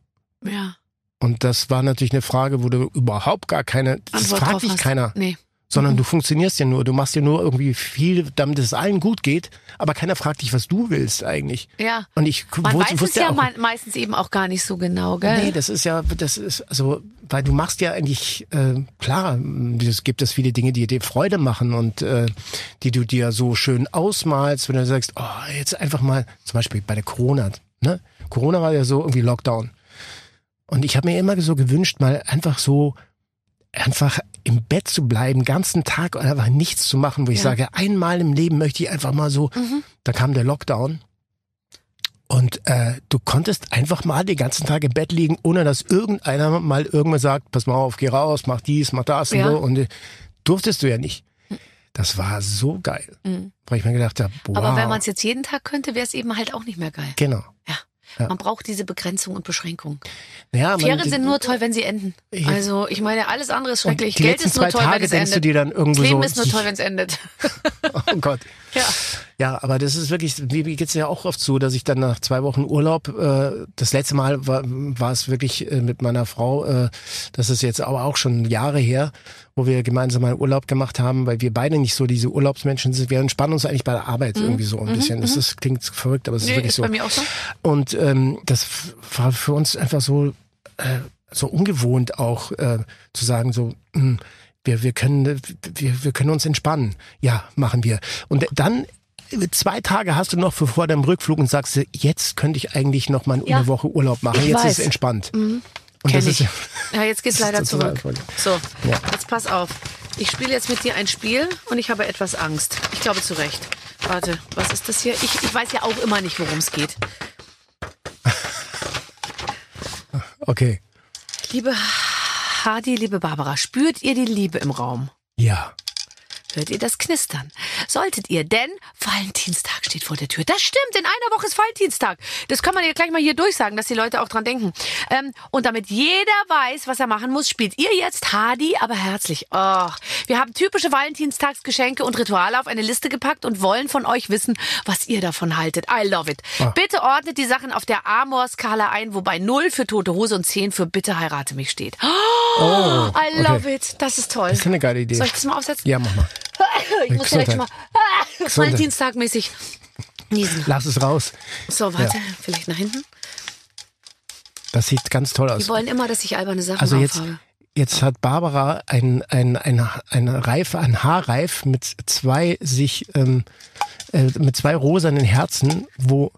Ja. Und das war natürlich eine Frage, wo du überhaupt gar keine, das Antwort fragt dich hast. keiner, Nee. Sondern Mhm. du funktionierst ja nur, du machst ja nur irgendwie viel, damit es allen gut geht, aber keiner fragt dich, was du willst eigentlich. Ja. Und ich Man wus- weiß es wusste ja auch, me- meistens eben auch gar nicht so genau, gell? Nee, das ist ja, das ist, also, weil du machst ja eigentlich, äh, klar, es gibt es viele Dinge, die dir Freude machen und äh, die du dir so schön ausmalst, wenn du sagst, oh, jetzt einfach mal, zum Beispiel bei der Corona, ne? Corona war ja so irgendwie Lockdown. Und ich habe mir immer so gewünscht, mal einfach so, einfach im Bett zu bleiben, ganzen Tag und einfach nichts zu machen, wo ich Ja. sage, einmal im Leben möchte ich einfach mal so, Mhm. da kam der Lockdown. Und äh, du konntest einfach mal den ganzen Tag im Bett liegen, ohne dass irgendeiner mal irgendwann sagt, pass mal auf, geh raus, mach dies, mach das Ja. und so. Und äh, durftest du ja nicht. Das war so geil. Weil ich mir gedacht habe, wow. Mhm. Aber wenn man es jetzt jeden Tag könnte, wäre es eben halt auch nicht mehr geil. Genau. Ja. Ja. Man braucht diese Begrenzung und Beschränkung. Ja, man- Ferien sind nur toll, wenn sie enden. Ja. Also, ich meine, alles andere ist schrecklich. Geld ist nur toll, Tage wenn es endet. das Leben so, ist nur toll, wenn es endet. Oh Gott. Ja. Ja, aber das ist wirklich, wie wie geht's ja auch oft so, dass ich dann nach zwei Wochen Urlaub, äh, das letzte Mal war, war es wirklich äh, mit meiner Frau, äh, das ist jetzt aber auch schon Jahre her, wo wir gemeinsam einen Urlaub gemacht haben, weil wir beide nicht so diese Urlaubsmenschen sind. Wir entspannen uns eigentlich bei der Arbeit irgendwie so ein bisschen. Das ist, klingt verrückt, aber es ist Mhm. Nee, wirklich ist so. bei mir auch so. Und ähm, das war für uns einfach so äh, so ungewohnt auch äh, zu sagen so hm, wir wir können wir wir können uns entspannen. Ja, machen wir. Und dann Zwei Tage hast du noch vor deinem Rückflug und sagst, dir, jetzt könnte ich eigentlich noch mal Ja. eine Woche Urlaub machen. Ich jetzt weiß. Mhm. ist es entspannt. Und Kenn das ich. ist Ja, jetzt geht's leider zurück. So, Ja. jetzt pass auf. Ich spiele jetzt mit dir ein Spiel und ich habe etwas Angst. Ich glaube zu Recht. Warte, was ist das hier? Ich, ich weiß ja auch immer nicht, worum es geht. okay. Liebe Hardy, liebe Barbara, spürt ihr die Liebe im Raum? Ja. Hört ihr das Knistern? Solltet ihr, denn Valentinstag steht vor der Tür. Das stimmt, in einer Woche ist Valentinstag. Das kann man ja gleich mal hier durchsagen, dass die Leute auch dran denken. Ähm, und damit jeder weiß, was er machen muss, spielt ihr jetzt Hardy, aber herzlich. Oh, wir haben typische Valentinstagsgeschenke und Rituale auf eine Liste gepackt und wollen von euch wissen, was ihr davon haltet. I love it. Ah. Bitte ordnet die Sachen auf der Amor-Skala ein, wobei 0 für tote Hose und 10 für bitte heirate mich steht. Oh, I love okay. it. Das ist toll. Das ist eine geile Idee. Soll ich das mal aufsetzen? Ja, mach mal. Ich muss direkt schon mal ah. Valentinstagmäßig niesen. Lass es raus. So, warte, vielleicht nach hinten. Das sieht ganz toll aus. Die wollen immer, dass ich alberne Sachen Also jetzt, aufhabe. jetzt hat Barbara ein, ein, ein, ein Reif, ein Haarreif mit zwei sich, ähm, äh, mit zwei rosanen Herzen, wo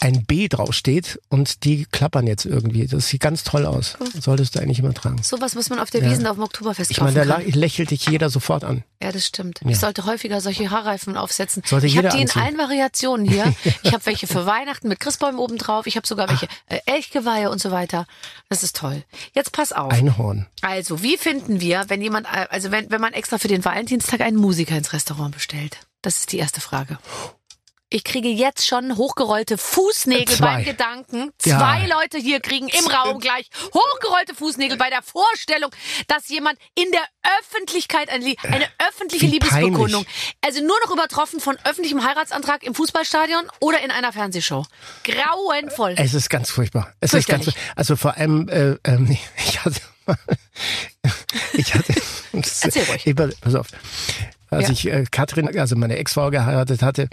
ein B draufsteht und die klappern jetzt irgendwie. Das sieht ganz toll aus. Solltest du eigentlich immer tragen. Sowas muss man auf der Ja. Wiesen auf dem Oktoberfest Ich meine, da lächelt dich jeder sofort an. Ja, das stimmt. Ich sollte häufiger solche Haarreifen aufsetzen. Sollte ich habe die in anziehen. allen Variationen hier. Ich habe welche für Weihnachten mit Christbäumen oben drauf. Ich habe sogar welche äh, Elchgeweihe und so weiter. Das ist toll. Jetzt pass auf. Einhorn. Also, wie finden wir, wenn jemand, äh, also wenn, wenn man extra für den Valentinstag einen Musiker ins Restaurant bestellt? Das ist die erste Frage. Ich kriege jetzt schon hochgerollte Fußnägel Zwei. beim Gedanken. Ja. Zwei Leute hier kriegen im Raum gleich hochgerollte Fußnägel bei der Vorstellung, dass jemand in der Öffentlichkeit ein Lie- eine öffentliche Wie Liebesbekundung, peinlich. also nur noch übertroffen von öffentlichem Heiratsantrag im Fußballstadion oder in einer Fernsehshow. Grauenvoll. Es ist ganz furchtbar. Es ist ganz, Fürchterlich. also vor allem, äh, ähm, ich hatte, ich hatte, Erzähl ruhig. Ich, pass auf. Als Ja. ich äh, Katrin, also meine Ex-Frau geheiratet hatte,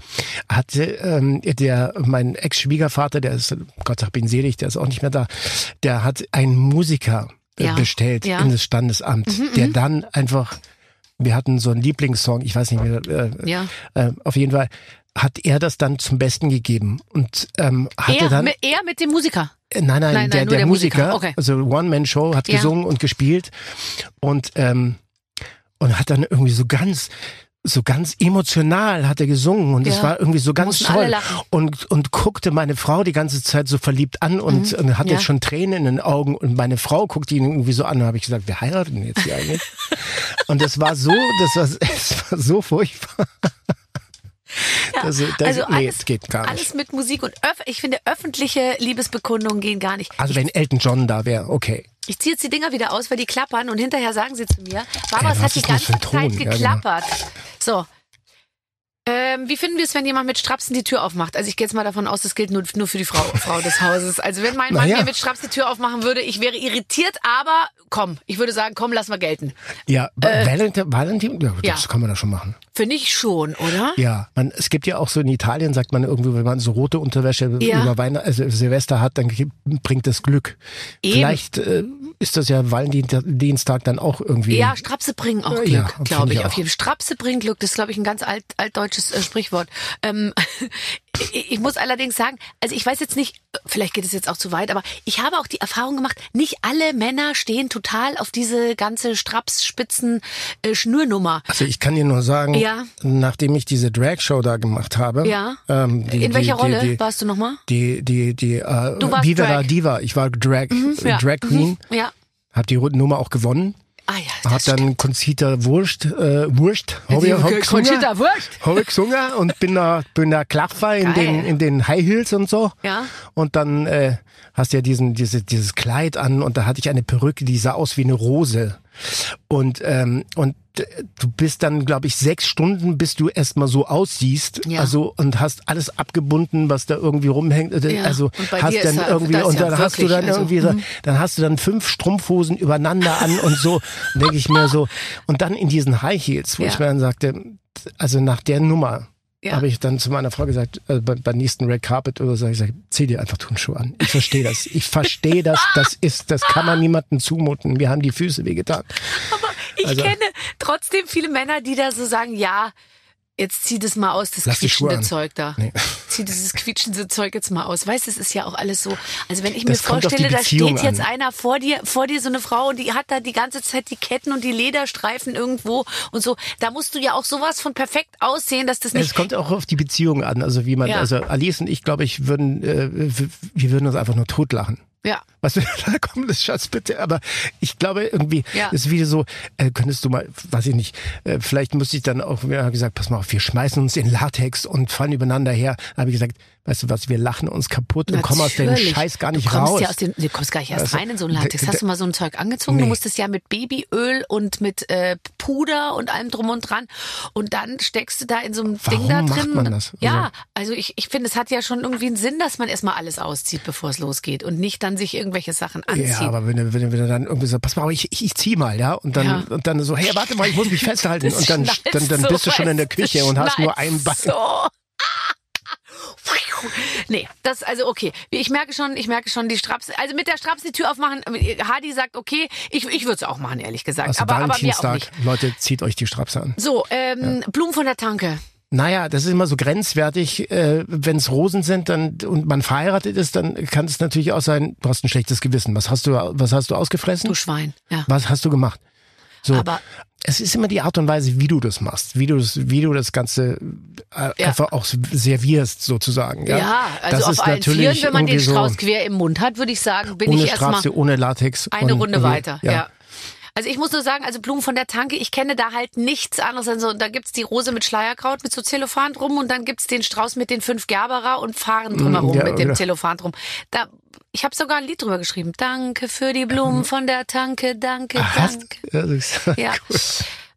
hatte ähm, der mein Ex-Schwiegervater, der ist Gott hab ihn selig, der ist auch nicht mehr da, der hat einen Musiker äh, Ja. bestellt Ja. in das Standesamt, der dann einfach, wir hatten so einen Lieblingssong, ich weiß nicht mehr, äh, Ja. äh, auf jeden Fall hat er das dann zum Besten gegeben und ähm, hatte Er dann mit, er mit dem Musiker. äh, Nein, nein, Nein, nein, der, der, der Musiker. Musiker, Okay. also One-Man-Show, hat gesungen und gespielt und, ähm, und hat dann irgendwie so ganz, so ganz emotional hat er gesungen und es Ja. war irgendwie so ganz toll und, und guckte meine Frau die ganze Zeit so verliebt an und, und hatte Mhm. Ja. schon Tränen in den Augen und meine Frau guckte ihn irgendwie so an und habe ich gesagt, wir heiraten jetzt hier eigentlich. und das war so, das war, es war so furchtbar. Das, das, also nee, alles, geht gar nicht. alles mit Musik und öff ich finde öffentliche Liebesbekundungen gehen gar nicht. Also wenn Elton John da wäre, okay. Ich ziehe jetzt die Dinger wieder aus, weil die klappern und hinterher sagen sie zu mir, Barbara, Äh, es hat die das ganze? Zeit Ja, genau. geklappert. So. Ähm, wie finden wir es, wenn jemand mit Strapsen die Tür aufmacht? Also ich gehe jetzt mal davon aus, das gilt nur, nur für die Frau, Frau des Hauses. Also wenn mein Mann Naja. mir mit Straps die Tür aufmachen würde, ich wäre irritiert, aber komm, ich würde sagen, komm, lass mal gelten. Ja, Valentin, Valentin, ja, Äh, ja. das kann man da schon machen. Finde ich schon, oder? Ja, man, es gibt ja auch so in Italien, sagt man irgendwie, wenn man so rote Unterwäsche Ja. über Weihnachten, also Silvester hat, dann bringt das Glück. Eben. Vielleicht äh, ist das ja Valentinstag dann auch irgendwie. Ja, Strapse bringen auch Ja, Glück, finde glaube ich. ich Auf jeden Fall. Strapse bringen Glück, das ist, glaube ich, ein ganz alt, altdeutsches äh, Sprichwort. Ähm, ich, muss allerdings sagen, also ich weiß jetzt nicht, vielleicht geht es jetzt auch zu weit, aber ich habe auch die Erfahrung gemacht, nicht alle Männer stehen total auf diese ganze Strapsspitzen äh. Also ich kann dir nur sagen, Ja. nachdem ich diese Drag-Show da gemacht habe. Ja. Ähm, die, In welcher die, Rolle Die, warst du nochmal? die, die, die äh, Du warst Viva la Drag. Diva. Ich war Drag, ja. Drag Queen. Ja. Hab die Nummer auch gewonnen. Ah ja, das Hab dann Conchita Wurst, äh, Wurst, hab ich, hab gesungen, Conchita Wurst. hab ich gesungen und bin da, bin da Klaffer in den, in den High Heels und so. Ja. Und dann äh, hast du ja diesen, diese, dieses Kleid an und da hatte ich eine Perücke, die sah aus wie eine Rose. Und, ähm, und äh, du bist dann, glaube ich, sechs Stunden, bis du erstmal so aussiehst. Ja. Also und hast alles abgebunden, was da irgendwie rumhängt. Äh, Ja, Also hast dann ja- irgendwie und ja dann hast du wirklich, dann also, irgendwie so, dann hast du dann fünf Strumpfhosen übereinander an und so, denke ich mir so. Und dann in diesen High Heels, wo Ja. ich mir dann sagte, also nach der Nummer Ja. habe ich dann zu meiner Frau gesagt, äh, bei, beim nächsten Red Carpet oder so, ich gesagt, zieh dir einfach Turnschuhe an. Ich verstehe das. Ich verstehe das. Das ist, das kann man niemandem zumuten. Wir haben die Füße wehgetan. Ich Also- kenne trotzdem viele Männer, die da so sagen, ja, jetzt zieh das mal aus, das Lass quietschende. Zeug da. Nee. Zieh dieses quietschende Zeug jetzt mal aus. Weißt du, es ist ja auch alles so. Also wenn ich mir Das die vorstelle, da steht jetzt an. einer vor dir, vor dir so eine Frau und die hat da die ganze Zeit die Ketten und die Lederstreifen irgendwo und so. Da musst du ja auch sowas von perfekt aussehen, dass das Es nicht. kommt auch auf die Beziehung an. Also wie man, Ja. also Alice und ich, glaube ich, würden, äh, wir würden uns einfach nur totlachen. Ja. Was du, da komm, das Schatz, bitte. Aber ich glaube irgendwie, Ja. es ist wieder so, äh, könntest du mal, weiß ich nicht, äh, vielleicht müsste ich dann auch, wir haben gesagt, pass mal auf, wir schmeißen uns in Latex und fallen übereinander her. Da habe ich gesagt, weißt du was, wir lachen uns kaputt und kommen aus dem Natürlich. Scheiß gar nicht du kommst raus. Ja aus dem, du kommst gar nicht erst Also, rein in so ein Latex. Hast du mal so ein Zeug angezogen? Nee. Du musstest ja mit Babyöl und mit äh, Puder und allem drum und dran. Und dann steckst du da in so einem Warum Ding da macht drin. man das? Ja, also ich, ich finde, es hat ja schon irgendwie einen Sinn, dass man erstmal alles auszieht, bevor es losgeht und nicht dann sich irgendwelche Sachen anzieht. Ja, aber wenn du, wenn du, wenn du dann irgendwie so, pass mal, ich, ich, ich zieh mal, ja, und dann, Ja. und dann so, hey, warte mal, ich muss mich festhalten, Das und dann, dann, dann so, bist du schon in der Küche und hast nur schnallst ein Bein. So. Nee, das also okay. Ich merke schon, ich merke schon die Straps. Also mit der Straps die Tür aufmachen. Hadi sagt okay, ich, ich würde es auch machen, ehrlich gesagt. Also aber, aber mir auch nicht. Leute, zieht euch die Strapse an. So, ähm, Blumen von der Tanke. Naja, das ist immer so grenzwertig. Äh, Wenn es Rosen sind dann und man verheiratet ist, dann kann es natürlich auch sein, du hast ein schlechtes Gewissen. Was hast du, was hast du ausgefressen? Du Schwein. Ja. Was hast du gemacht? So. Aber es ist immer die Art und Weise, wie du das machst, wie du das, wie du das Ganze äh, Ja. einfach auch servierst sozusagen. Ja, ja, also das auf ist allen natürlich Vieren, wenn man den irgendwie so Strauß quer im Mund hat, würde ich sagen, bin ohne ich erstmal Strapse, ohne Latex. eine und Runde weiter. Ja. Also ich muss nur sagen, also Blumen von der Tanke, ich kenne da halt nichts anderes. Also da gibt's die Rose mit Schleierkraut mit so Zellophan drum und dann gibt's den Strauß mit den fünf Gerberer und Fahren drumherum Mm, ja, mit dem. Zellophan drum. Da, ich habe sogar ein Lied drüber geschrieben. Danke für die Blumen von der Tanke, danke, Ach, hast, danke. ja, das ist- Ja.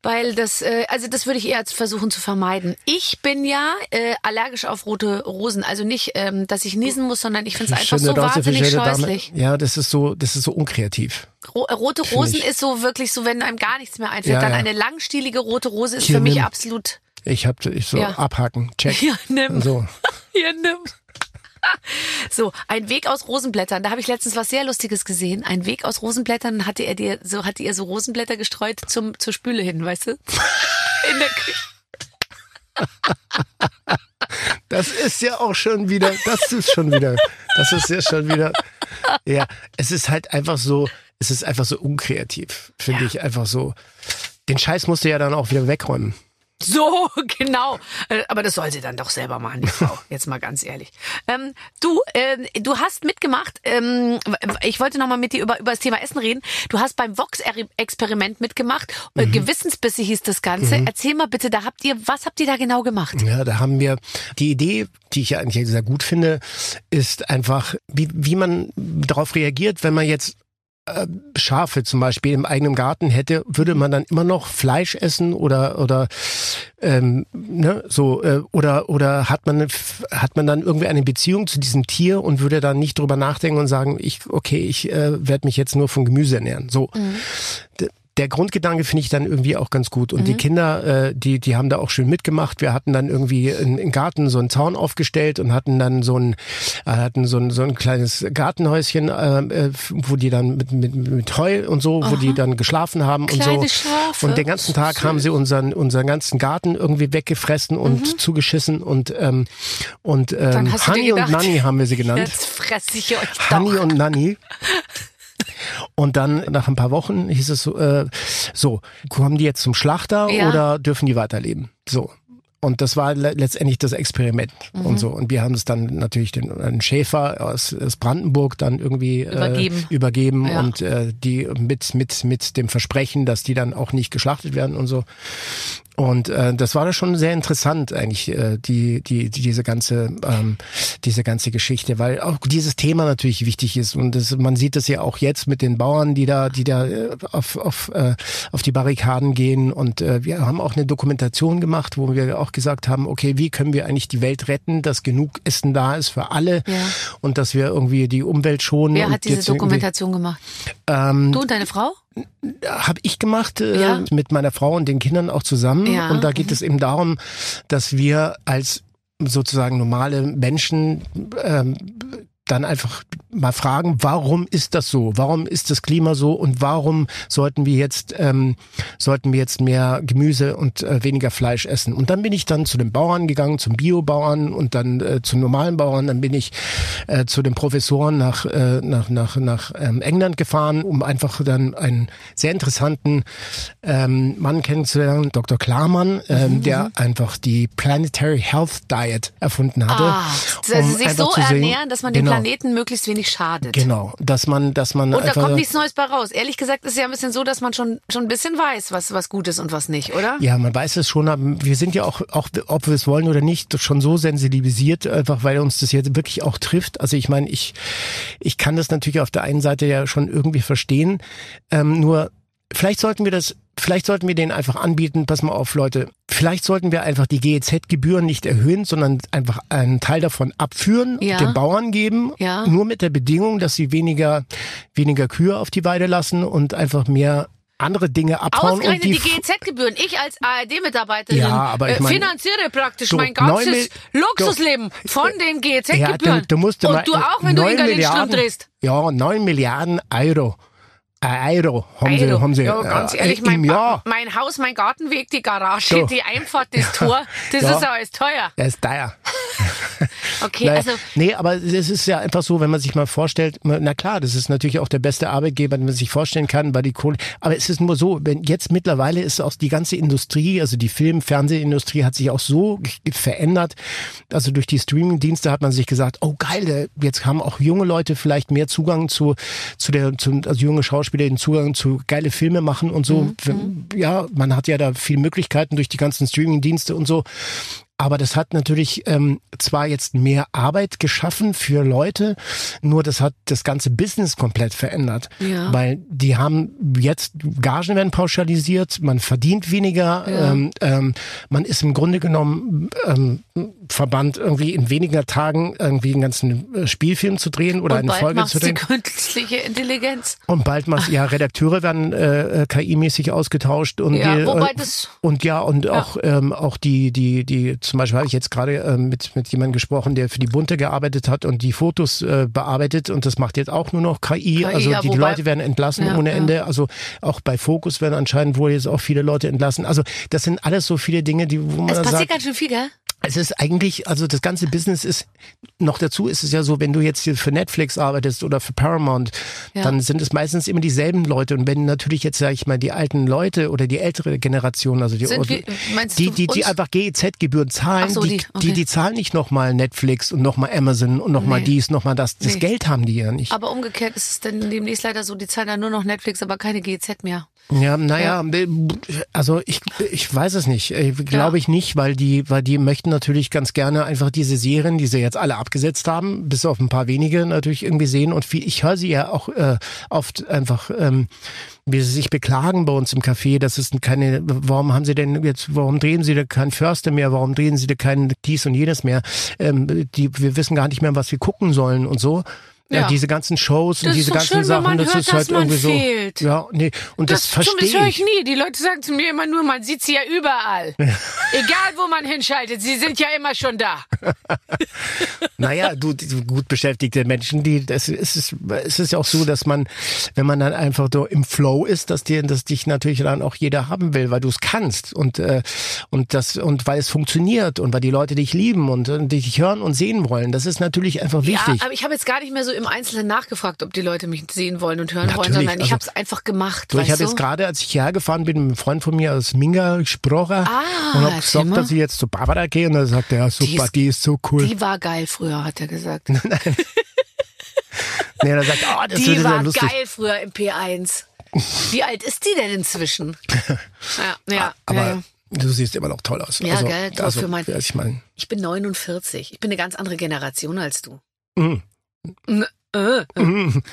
Weil das, äh, also das würde ich eher versuchen zu vermeiden. Ich bin ja äh, allergisch auf rote Rosen. Also nicht, ähm, dass ich niesen muss, sondern ich finde es einfach so wahnsinnig Dame. scheußlich. Ja, das ist so, das ist so unkreativ. Ro äh, rote Rosen ich. ist so wirklich so, wenn einem gar nichts mehr einfällt. Ja, dann ja. eine langstielige rote Rose ist Hier, für mich nimm. absolut. Ich hab ich so Ja. abhaken, check. Ja, nimm. So. Hier, nimm. So, ein Weg aus Rosenblättern. Da habe ich letztens was sehr Lustiges gesehen. Ein Weg aus Rosenblättern hatte er dir so hatte ihr so Rosenblätter gestreut zum zur Spüle hin, weißt du? In der Küche. Das ist ja auch schon wieder, das ist schon wieder, das ist ja schon wieder, ja, es ist halt einfach so, es ist einfach so unkreativ, finde Ja. ich einfach so. Den Scheiß musst du ja dann auch wieder wegräumen. So, genau. Äh, Aber das soll sie dann doch selber machen, die Frau. Jetzt mal ganz ehrlich. Ähm, du, ähm, du hast mitgemacht. Ähm, ich wollte noch mal mit dir über, über das Thema Essen reden. Du hast beim Vox-Experiment mitgemacht. Äh, Gewissensbisse hieß das Ganze. Erzähl mal bitte, da habt ihr, was habt ihr da genau gemacht? Ja, da haben wir die Idee, die ich ja eigentlich sehr gut finde, ist einfach, wie, wie man darauf reagiert, wenn man jetzt äh, Schafe zum Beispiel im eigenen Garten hätte, würde man dann immer noch Fleisch essen oder oder ähm, ne, so äh, oder oder hat man hat man dann irgendwie eine Beziehung zu diesem Tier und würde dann nicht drüber nachdenken und sagen, ich okay, ich äh, werde mich jetzt nur von Gemüse ernähren. So. D- der Grundgedanke finde ich dann irgendwie auch ganz gut. Und Mhm. die Kinder, äh, die, die haben da auch schön mitgemacht. Wir hatten dann irgendwie im Garten so einen Zaun aufgestellt und hatten dann so ein, äh, hatten so ein, so ein kleines Gartenhäuschen, äh, äh, wo die dann mit, mit, mit Heu und so, wo die dann geschlafen haben Kleine und so. Schafe. Und den ganzen Tag haben sie unseren, unseren ganzen Garten irgendwie weggefressen und zugeschissen und, ähm, und Mhm. Ähm, Honey und gedacht, Nanny haben wir sie genannt. Jetzt fresse ich euch Honey doch. und Nanny. Und dann nach ein paar Wochen hieß es so, äh, so, kommen die jetzt zum Schlachter Ja. oder dürfen die weiterleben? So. Und das war le letztendlich das Experiment mhm. und so. Und wir haben es dann natürlich den einen Schäfer aus, aus Brandenburg dann irgendwie übergeben, äh, übergeben ja. und äh, die mit mit mit dem Versprechen, dass die dann auch nicht geschlachtet werden und so. Und äh, das war da schon sehr interessant eigentlich äh, die die die diese ganze ähm, diese ganze Geschichte, weil auch dieses Thema natürlich wichtig ist und das, man sieht das ja auch jetzt mit den Bauern, die da die da äh, auf auf äh, auf die Barrikaden gehen und äh, wir haben auch eine Dokumentation gemacht, wo wir auch gesagt haben, okay, wie können wir eigentlich die Welt retten, dass genug Essen da ist für alle ja. und dass wir irgendwie die Umwelt schonen. Wer hat diese Dokumentation gemacht? Ähm, du und deine Frau? Habe ich gemacht äh, ja. mit meiner Frau und den Kindern auch zusammen. Ja. Und da geht mhm. es eben darum, dass wir als sozusagen normale Menschen ähm, dann einfach mal fragen, warum ist das so? Warum ist das Klima so? Und warum sollten wir jetzt ähm, sollten wir jetzt mehr Gemüse und äh, weniger Fleisch essen? Und dann bin ich dann zu den Bauern gegangen, zum Biobauern und dann äh, zu normalen Bauern. Dann bin ich äh, zu den Professoren nach äh, nach nach nach ähm, England gefahren, um einfach dann einen sehr interessanten ähm, Mann kennenzulernen, Dr. Klarmann, ähm, mhm. der einfach die Planetary Health Diet erfunden hatte. Ah, also um sich so ernähren, dass man genau, Planeten möglichst wenig schadet. Genau, dass man, dass man. Und da kommt nichts Neues bei raus. Ehrlich gesagt ist es ja ein bisschen so, dass man schon schon ein bisschen weiß, was was gut ist und was nicht, oder? Ja, man weiß es schon. Wir sind ja auch, auch ob wir es wollen oder nicht, schon so sensibilisiert, einfach weil uns das jetzt wirklich auch trifft. Also ich meine, ich ich kann das natürlich auf der einen Seite ja schon irgendwie verstehen. Ähm, nur vielleicht sollten wir das Vielleicht sollten wir denen einfach anbieten, pass mal auf, Leute, vielleicht sollten wir einfach die GEZ-Gebühren nicht erhöhen, sondern einfach einen Teil davon abführen, ja. den Bauern geben, ja. nur mit der Bedingung, dass sie weniger, weniger Kühe auf die Weide lassen und einfach mehr andere Dinge abhauen. Ausgerechnet und die, die GEZ-Gebühren. Ich als ARD-Mitarbeiterin ja, aber ich äh, mein, finanziere praktisch mein ganzes Luxusleben von den GEZ-Gebühren. Ja, du, du musst und du auch, wenn du in Berlin drehst. Ja, neun Milliarden Euro Euro haben Euro. sie, haben sie ja, ganz äh, ehrlich, mein, Jahr. mein Haus, mein Gartenweg, die Garage, so. die Einfahrt, das Tor, das ja. ist alles teuer. Das ist teuer. okay, naja, also. Nee, aber es ist ja einfach so, wenn man sich mal vorstellt, na klar, das ist natürlich auch der beste Arbeitgeber, den man sich vorstellen kann, weil die Kohle, aber es ist nur so, wenn jetzt mittlerweile ist auch die ganze Industrie, also die Film-, Fernsehindustrie hat sich auch so verändert, also durch die Streaming-Dienste hat man sich gesagt, oh geil, jetzt haben auch junge Leute vielleicht mehr Zugang zu, zu der, zu, also junge Schauspieler den Zugang zu geile Filme machen und so. Mhm. Ja, man hat ja da viele Möglichkeiten durch die ganzen Streaming-Dienste und so. Aber das hat natürlich ähm, zwar jetzt mehr Arbeit geschaffen für Leute, nur das hat das ganze Business komplett verändert. Ja. Weil die haben jetzt, Gagen werden pauschalisiert, man verdient weniger, ja. ähm, ähm, man ist im Grunde genommen ähm, verbannt, irgendwie in weniger Tagen irgendwie einen ganzen äh, Spielfilm zu drehen oder Und eine Folge zu drehen. Die künstliche Intelligenz. Und bald mal, ja, Redakteure werden äh, äh KI-mäßig ausgetauscht und ja, die, wobei das und ja und ja. auch ähm, auch die die die zum Beispiel habe ich jetzt gerade äh, mit, mit jemandem gesprochen, der für die Bunte gearbeitet hat und die Fotos äh, bearbeitet und das macht jetzt auch nur noch KI. KI also ja, die, die Leute werden entlassen ja, ohne Ende. Ja. Also auch bei Fokus werden anscheinend wohl jetzt auch viele Leute entlassen. Also das sind alles so viele Dinge, die wo man es passiert sagt, ganz schön viel, gell? Es ist eigentlich, also das ganze Business ist, noch dazu ist es ja so, wenn du jetzt hier für Netflix arbeitest oder für Paramount, ja. dann sind es meistens immer dieselben Leute. Und wenn natürlich jetzt, sag ich mal, die alten Leute oder die ältere Generation, also die, wir, die, die, die, einfach GEZ-Gebühren zahlen, so, die, die, okay. die, die, zahlen nicht nochmal Netflix und nochmal Amazon und nochmal nee. dies, nochmal das. Das nee. Geld haben die ja nicht. Aber umgekehrt ist es dann demnächst leider so, die zahlen dann nur noch Netflix, aber keine GEZ mehr. Ja, naja, ja. also ich, ich weiß es nicht. Glaube ich nicht, weil die, weil die möchten natürlich ganz gerne einfach diese Serien, die sie jetzt alle abgesetzt haben, bis auf ein paar wenige natürlich irgendwie sehen. Und viel, ich höre sie ja auch äh, oft einfach, ähm, wie sie sich beklagen bei uns im Café, dass es keine, warum haben sie denn jetzt, warum drehen sie da keinen Förster mehr, warum drehen sie da kein dies und jenes mehr? Ähm, die, wir wissen gar nicht mehr, was wir gucken sollen und so. Ja. ja. diese ganzen Shows das und diese ganzen schön, Sachen, das hört, ist halt irgendwie fehlt. so. Ja, nee, und das, das verstehe ich. Das höre ich nie. Die Leute sagen zu mir immer nur, man sieht sie ja überall. Egal, wo man hinschaltet, sie sind ja immer schon da. naja, du, gut beschäftigte Menschen, die, das ist, es ist ja auch so, dass man, wenn man dann einfach so im Flow ist, dass dir, dass dich natürlich dann auch jeder haben will, weil du es kannst und, äh, und das, und weil es funktioniert und weil die Leute dich lieben und, und dich hören und sehen wollen. Das ist natürlich einfach wichtig. Ja, aber ich habe jetzt gar nicht mehr so im Einzelnen nachgefragt, ob die Leute mich sehen wollen und hören wollen, Natürlich, sondern ich also- habe es einfach gemacht. Du, ich habe jetzt gerade, als ich hierher gefahren bin, mit einem Freund von mir aus Minga gesprochen Ah, und habe gesagt, dass ich jetzt zu Barbara gehe und er sagt, ja super, die ist- ist, so cool. Die war geil früher, hat er gesagt. nee, er sagt, oh, das Die war geil früher im P1. Wie alt ist die denn inzwischen? Ja, ja, Aber ja, ja. du siehst immer noch toll aus. Ja, also, gell, du also, für mein- ich meine, Ich bin 49. Ich bin eine ganz andere Generation als du. mm.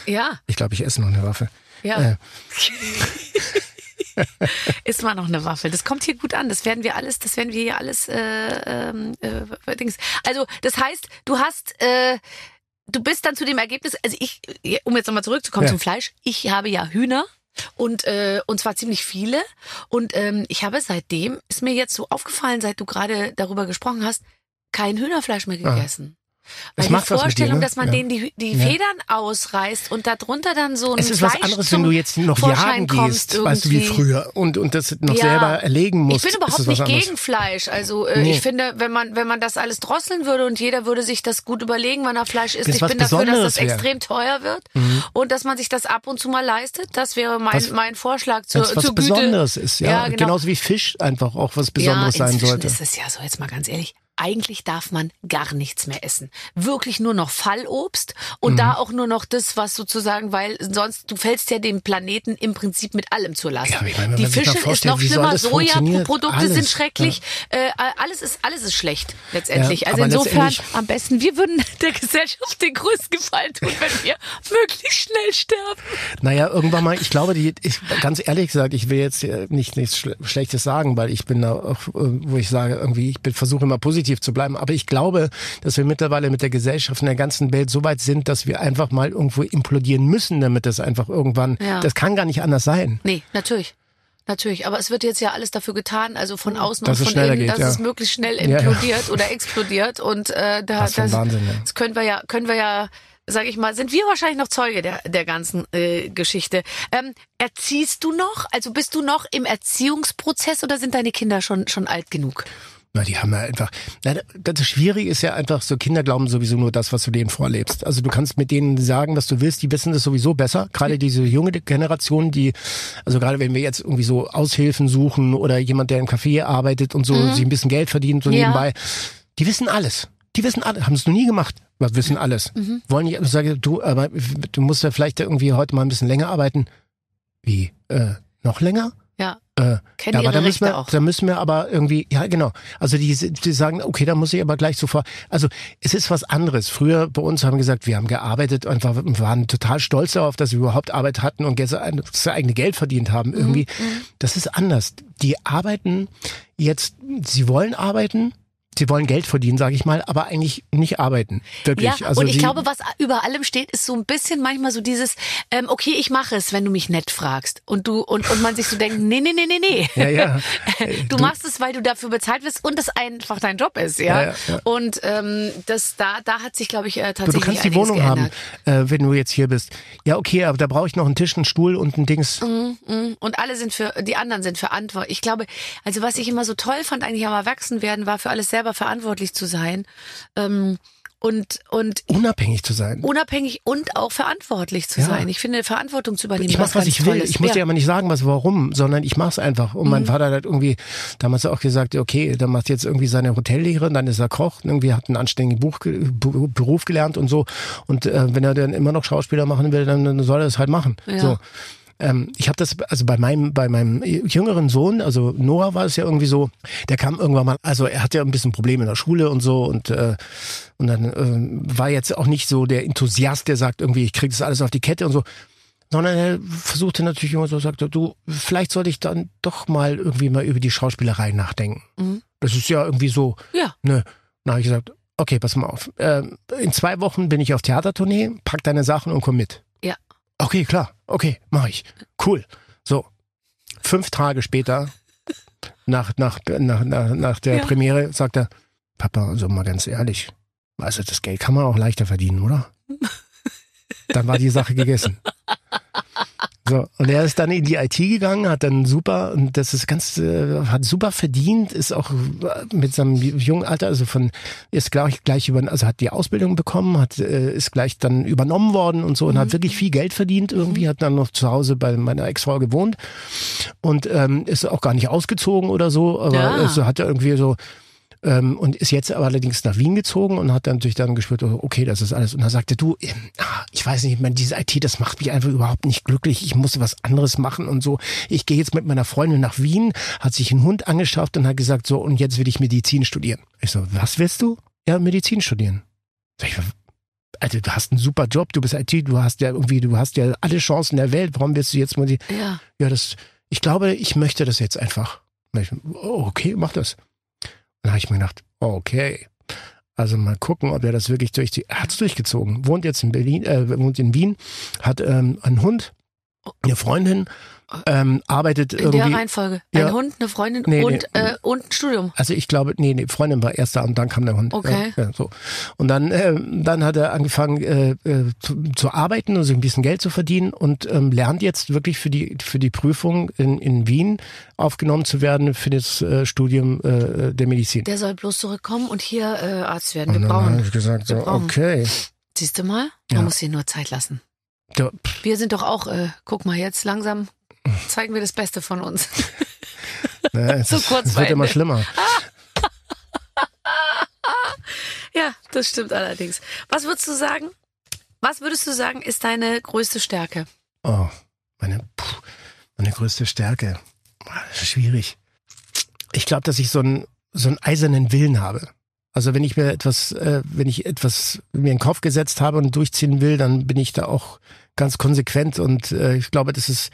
Ja, ich glaube, ich esse noch eine Waffe. ja. Äh. Ist mal noch eine Waffel. Das kommt hier gut an. Das werden wir alles, das werden wir hier alles äh, ähm, äh, Dings. Also, das heißt, du hast äh, du bist dann zu dem Ergebnis, also ich, um jetzt nochmal zurückzukommen Ja. zum Fleisch, ich habe ja Hühner. Und, äh, und zwar ziemlich viele. Und ähm, ich habe seitdem, ist mir jetzt so aufgefallen, seit du gerade darüber gesprochen hast, kein Hühnerfleisch mehr Ah. gegessen. Weil die mit dir, Vorstellung, ne? dass man Ja. denen die, die Ja. Federn ausreißt und darunter dann so ein Es ist was anderes, wenn du jetzt noch Vorschein jagen gehst, weißt du, wie irgendwie. früher und, und das noch Ja. selber erlegen musst. Ich bin überhaupt nicht anderes. gegen Fleisch. Also äh, Nee. ich finde, wenn man wenn man das alles drosseln würde und jeder würde sich das gut überlegen, wann er Fleisch isst. Das Ich bin dafür, dass Besonderes das wäre. extrem teuer wird und dass man sich das ab und zu mal leistet. Das wäre mein Was- mein Vorschlag zur, was zur Güte. Besonderes ist, ja. Genau. Genauso wie Fisch einfach auch was Besonderes sein sollte. ist es ja so, jetzt mal ganz ehrlich. Eigentlich darf man gar nichts mehr essen. Wirklich nur noch Fallobst und Mhm. da auch nur noch das, was sozusagen, weil sonst, du fällst ja dem Planeten im Prinzip mit allem zur Last. Ja, ich meine, Die Fische ist noch schlimmer, Sojaprodukte sind schrecklich, äh, alles ist alles ist schlecht letztendlich. Ja, also insofern letztendlich- am besten, wir würden der Gesellschaft den größten Gefallen tun, wenn wir möglichst schnell sterben. Naja, irgendwann mal, ich glaube, die, ich, ganz ehrlich gesagt, ich will jetzt nicht nichts Schle Schlechtes sagen, weil ich bin da auch, äh, wo ich sage, irgendwie, ich bin- versuche immer positiv zu bleiben, aber ich glaube, dass wir mittlerweile mit der Gesellschaft in der ganzen Welt so weit sind, dass wir einfach mal irgendwo implodieren müssen, damit das einfach irgendwann, Ja. das kann gar nicht anders sein. Nee, natürlich. Natürlich, aber es wird jetzt ja alles dafür getan, also von außen Dass und von innen, geht, dass ja. es möglichst schnell Ja, ja. implodiert oder explodiert und äh, da für ein Wahnsinn, ja. das können wir ja, können wir ja, sag ich mal, sind wir wahrscheinlich noch Zeuge der der ganzen äh, Geschichte. Ähm, erziehst du noch? Also bist du noch im Erziehungsprozess oder sind deine Kinder schon schon alt genug? Na, die haben ja einfach. Na, das Schwierige ist ja einfach, so Kinder glauben sowieso nur das, was du denen vorlebst. Also du kannst mit denen sagen, was du willst, die wissen das sowieso besser. Gerade diese junge Generation, die, also gerade wenn wir jetzt irgendwie so Aushilfen suchen oder jemand, der im Café arbeitet und so sich ein bisschen Geld verdient so Ja. nebenbei, die wissen alles. Die wissen alles, haben es noch nie gemacht, aber wissen alles. Wollen nicht, ich sage, du, aber du musst ja vielleicht irgendwie heute mal ein bisschen länger arbeiten. Wie? Äh, noch länger? Ja, Äh, kennen ja, aber da müssen, wir, auch. da müssen wir aber irgendwie, ja genau, also die, die sagen, okay, da muss ich aber gleich sofort, also es ist was anderes. Früher bei uns haben wir gesagt, wir haben gearbeitet und war- waren total stolz darauf, dass wir überhaupt Arbeit hatten und das eigene Geld verdient haben irgendwie. Mhm, Das ist anders. Die arbeiten jetzt, sie wollen arbeiten, sie wollen Geld verdienen, sage ich mal, aber eigentlich nicht arbeiten. Wirklich. Ja, also und ich glaube, was über allem steht, ist so ein bisschen manchmal so dieses, ähm, okay, ich mache es, wenn du mich nett fragst. Und du, und, und man sich so denkt, nee, nee, nee, nee, nee. Ja, ja. Du, machst es, weil du dafür bezahlt wirst und es einfach dein Job ist, ja. Ja, ja. Und ähm, das da, da hat sich, glaube ich, äh, Du, tatsächlich du kannst die Wohnung geändert. haben, äh, wenn du jetzt hier bist. Ja, okay, aber da brauche ich noch einen Tisch, einen Stuhl und ein Dings. Mhm, mhm. Und alle sind für, die anderen sind verantwortlich. Ich glaube, also was ich immer so toll fand eigentlich am Erwachsenwerden, war für alles selber verantwortlich zu sein. Ähm, und, und Unabhängig zu sein. unabhängig und auch verantwortlich zu Ja. sein. Ich finde, Verantwortung zu übernehmen, Ich mach, was ganz ich will. Tolles. Ich muss ja. dir aber nicht sagen, was warum, sondern ich mach's einfach. Und Mhm. mein Vater hat irgendwie damals auch gesagt, okay, der macht jetzt irgendwie seine Hotellehre, dann ist er Koch, irgendwie hat einen anständigen Buch, Bu- Beruf gelernt und so. Und äh, wenn er dann immer noch Schauspieler machen will, dann, dann soll er das halt machen. Ja. So. Ähm, ich habe das, also bei meinem, bei meinem jüngeren Sohn, also Noah war es ja irgendwie so, der kam irgendwann mal, also er hatte ja ein bisschen Probleme in der Schule und so und äh, und dann äh, war jetzt auch nicht so der Enthusiast, der sagt irgendwie, ich krieg das alles auf die Kette und so, sondern er versuchte natürlich immer so, sagte, du, vielleicht sollte ich dann doch mal irgendwie mal über die Schauspielerei nachdenken. Mhm. Das ist ja irgendwie so, Ja. ne. Dann habe ich gesagt, okay, pass mal auf. Ähm, in zwei Wochen bin ich auf Theatertournee, pack deine Sachen und komm mit. Okay, klar. Okay, mach ich. Cool. So. Fünf Tage später, nach, nach, nach, nach, nach der Ja. Premiere, sagt er, Papa, also mal ganz ehrlich, also das Geld kann man auch leichter verdienen, oder? Dann war die Sache gegessen. So, und er ist dann in die IT gegangen, hat dann super, und das ist ganz, äh, hat super verdient, ist auch mit seinem jungen Alter, also von, ist gleich, gleich über, also hat die Ausbildung bekommen, hat, äh, ist gleich dann übernommen worden und so und hat wirklich viel Geld verdient irgendwie, hat dann noch zu Hause bei meiner Ex-Frau gewohnt und ähm, ist auch gar nicht ausgezogen oder so, aber Ja. also hat er irgendwie so, ähm, und ist jetzt aber allerdings nach Wien gezogen und hat dann natürlich dann gespürt, oh, okay, das ist alles. Und dann sagte du, ähm, ah, ich weiß nicht, man, diese IT, das macht mich einfach überhaupt nicht glücklich. Ich muss was anderes machen und so. Ich gehe jetzt mit meiner Freundin nach Wien, hat sich einen Hund angeschafft und hat gesagt, so, und jetzt will ich Medizin studieren. Ich so, was willst du? Ja, Medizin studieren. Sag ich, Alter, du hast einen super Job, du bist IT, du hast ja irgendwie, du hast ja alle Chancen der Welt. Warum willst du jetzt mal die, Ja. ja, das, ich glaube, ich möchte das jetzt einfach. Ich, oh, okay, mach das. Dann habe ich mir gedacht, okay. Also mal gucken, ob er das wirklich durch die, er hat's durchgezogen. Wohnt jetzt in Berlin, äh, wohnt in Wien, hat ähm, einen Hund, eine Freundin, ähm, arbeitet In irgendwie. der Reihenfolge. Ein Ja. Hund, eine Freundin Nee, und, nee. Äh, und ein Studium. Also ich glaube, nee, nee, Freundin war erst da und dann kam der Hund. Okay. Ja, ja, so. Und dann, äh, dann hat er angefangen äh, äh, zu, zu arbeiten und sich ein bisschen Geld zu verdienen und ähm, lernt jetzt wirklich für die für die Prüfung in, in Wien aufgenommen zu werden für das äh, Studium äh, der Medizin. Der soll bloß zurückkommen und hier äh, Arzt werden. Wir und dann brauchen. ich gesagt, so, okay. Siehst du mal? Man Ja. muss hier nur Zeit lassen. Da, pff, Wir sind doch auch, äh, guck mal, jetzt langsam zeigen wir das Beste von uns. es, So ist- kurz es wird immer schlimmer. ja, das stimmt allerdings. Was würdest du sagen? Was würdest du sagen, ist deine größte Stärke? Oh, meine, puh, meine größte Stärke. Schwierig. Ich glaube, dass ich so einen, so einen eisernen Willen habe. Also wenn ich mir etwas, äh, wenn ich etwas mir in den Kopf gesetzt habe und durchziehen will, dann bin ich da auch ganz konsequent und äh, ich glaube, das ist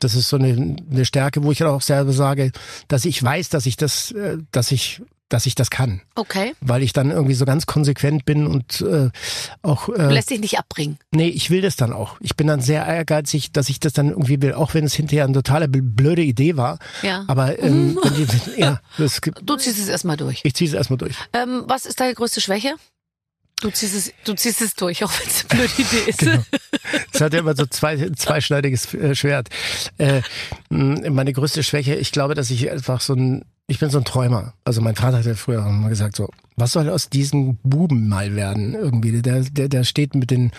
das ist so eine, eine Stärke, wo ich auch selber sage, dass ich weiß, dass ich das, äh, dass ich, dass ich das kann, Okay. weil ich dann irgendwie so ganz konsequent bin und äh, auch äh, lässt dich nicht abbringen. Nee, ich will das dann auch. Ich bin dann sehr ehrgeizig, dass ich das dann irgendwie will, auch wenn es hinterher eine totale bl- blöde Idee war. Ja. Aber ähm, wenn die, ja, das, gibt- Du ziehst es erstmal durch. ich ziehe es erstmal durch. Ähm, was ist deine größte Schwäche? Du ziehst es, du ziehst es durch, auch wenn es eine blöde Idee ist. Genau. Es hat ja immer so zwei, zweischneidiges äh, Schwert. Äh, meine größte Schwäche, ich glaube, dass ich einfach so ein, ich bin so ein Träumer. Also mein Vater hat ja früher immer gesagt so, was soll aus diesem Buben mal werden irgendwie? Der, der, der steht mit den,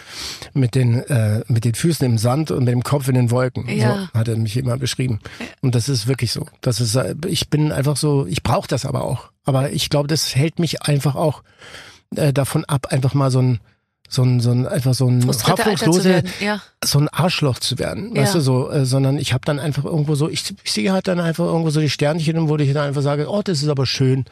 mit den, äh, mit den Füßen im Sand und mit dem Kopf in den Wolken. Ja. So hat er mich immer beschrieben. Und das ist wirklich so. Das ist, äh, ich bin einfach so, ich brauche das aber auch. Aber ich glaube, das hält mich einfach auch äh, davon ab, einfach mal so ein, so ein, so ein, einfach so ein hoffnungslose. Ja. so ein Arschloch zu werden, Ja. weißt du so, äh, sondern ich habe dann einfach irgendwo so, ich, ich sehe halt dann einfach irgendwo so die Sternchen und wo ich dann einfach sage, oh, das ist aber schön.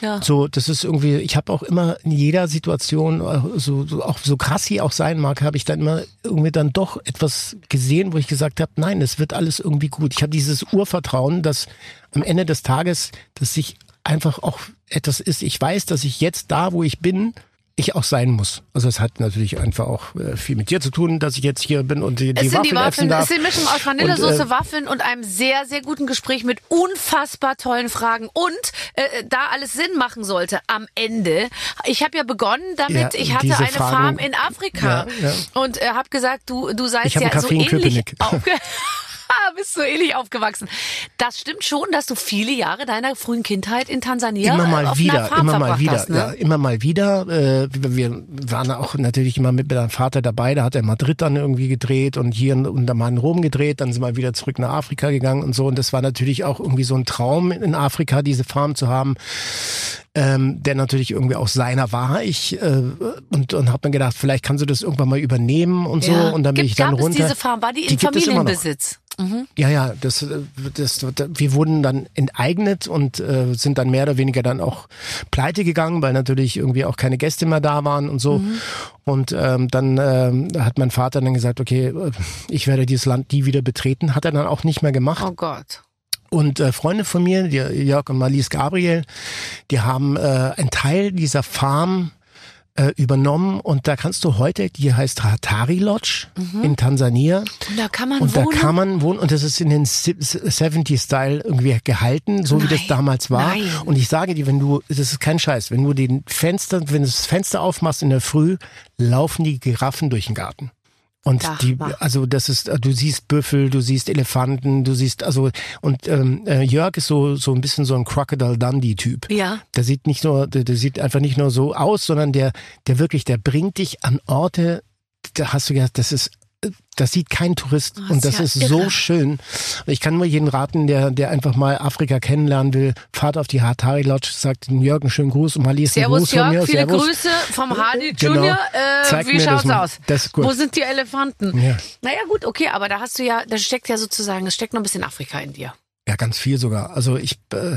Ja. So, das ist irgendwie, ich habe auch immer in jeder Situation, äh, so, so auch so krass sie auch sein mag, habe ich dann immer irgendwie dann doch etwas gesehen, wo ich gesagt habe, nein, es wird alles irgendwie gut. Ich habe dieses Urvertrauen, dass am Ende des Tages, dass ich einfach auch etwas ist. Ich weiß, dass ich jetzt da, wo ich bin, ich auch sein muss. Also es hat natürlich einfach auch äh, viel mit dir zu tun, dass ich jetzt hier bin und die, die Es sind die Waffeln essen Waffeln, es darf. ist die Mischung aus Vanillesoße, äh, Waffeln und einem sehr, sehr guten Gespräch mit unfassbar tollen Fragen. Und äh, da alles Sinn machen sollte am Ende. Ich habe ja begonnen damit, Ja, ich hatte eine Fragen- Farm in Afrika Ja, und äh, habe gesagt, du, du seist ja so ähnlich bist so ähnlich aufgewachsen. Das stimmt schon, dass du viele Jahre deiner frühen Kindheit in Tansania immer mal auf einer wieder, Farm immer mal wieder, hast, ne? ja, immer mal wieder. Äh, wir waren auch natürlich immer mit meinem Vater dabei. Da hat er in Madrid dann irgendwie gedreht und hier und dann mal in Rom gedreht. Dann sind wir wieder zurück nach Afrika gegangen und so. Und das war natürlich auch irgendwie so ein Traum in Afrika, diese Farm zu haben. Ähm, der natürlich irgendwie auch seiner war. Ich äh, und und habe mir gedacht, vielleicht kannst du das irgendwann mal übernehmen und so. Ja. Und dann bin Gibt, ich dann gab runter. es diese Farm? War die in Die noch. Familienbesitz? Mhm. Ja, ja, das, äh, das, das, wir wurden dann enteignet und äh, sind dann mehr oder weniger dann auch pleite gegangen, weil natürlich irgendwie auch keine Gäste mehr da waren und so. Und ähm, dann ähm, hat mein Vater dann gesagt, okay, äh, ich werde dieses Land nie wieder betreten. Hat er dann auch nicht mehr gemacht. Oh Gott. Und äh, Freunde von mir, die, Jörg und Marlies Gabriel, die haben äh, einen Teil dieser Farm äh, übernommen und da kannst du heute, die heißt Hatari Lodge in Tansania. Und da kann man Und da wohnen? kann man wohnen und das ist in den 70-Style irgendwie gehalten, so wie das Nein, damals war. nein. Und ich sage dir, wenn du, das ist kein Scheiß, wenn du den Fenster, wenn du das Fenster aufmachst in der Früh, laufen die Giraffen durch den Garten. Und Ach, die, also das ist, du siehst Büffel, du siehst Elefanten, du siehst, also und ähm, äh, Jörg ist so so ein bisschen so ein Crocodile Dundee Typ. Ja. Der sieht nicht nur, der, der sieht einfach nicht nur so aus, sondern der, der wirklich, der bringt dich an Orte, da hast du gedacht, das ist, das sieht kein Tourist Oh, und ist das ja ist so schön. Ich kann nur jeden raten, der, der einfach mal Afrika kennenlernen will, fahrt auf die Hatari Lodge, sagt dem Jörg einen schönen Gruß und mal liest einen Servus Gruß von mir. Jörg, viele Servus. Grüße vom Hardy Genau. Junior. Äh, Zeig wie schaut's aus? Ist. Wo sind die Elefanten? Ja. Naja gut, okay, aber da hast du ja, da steckt ja sozusagen, es steckt noch ein bisschen Afrika in dir. Ja, ganz viel sogar. Also ich, äh,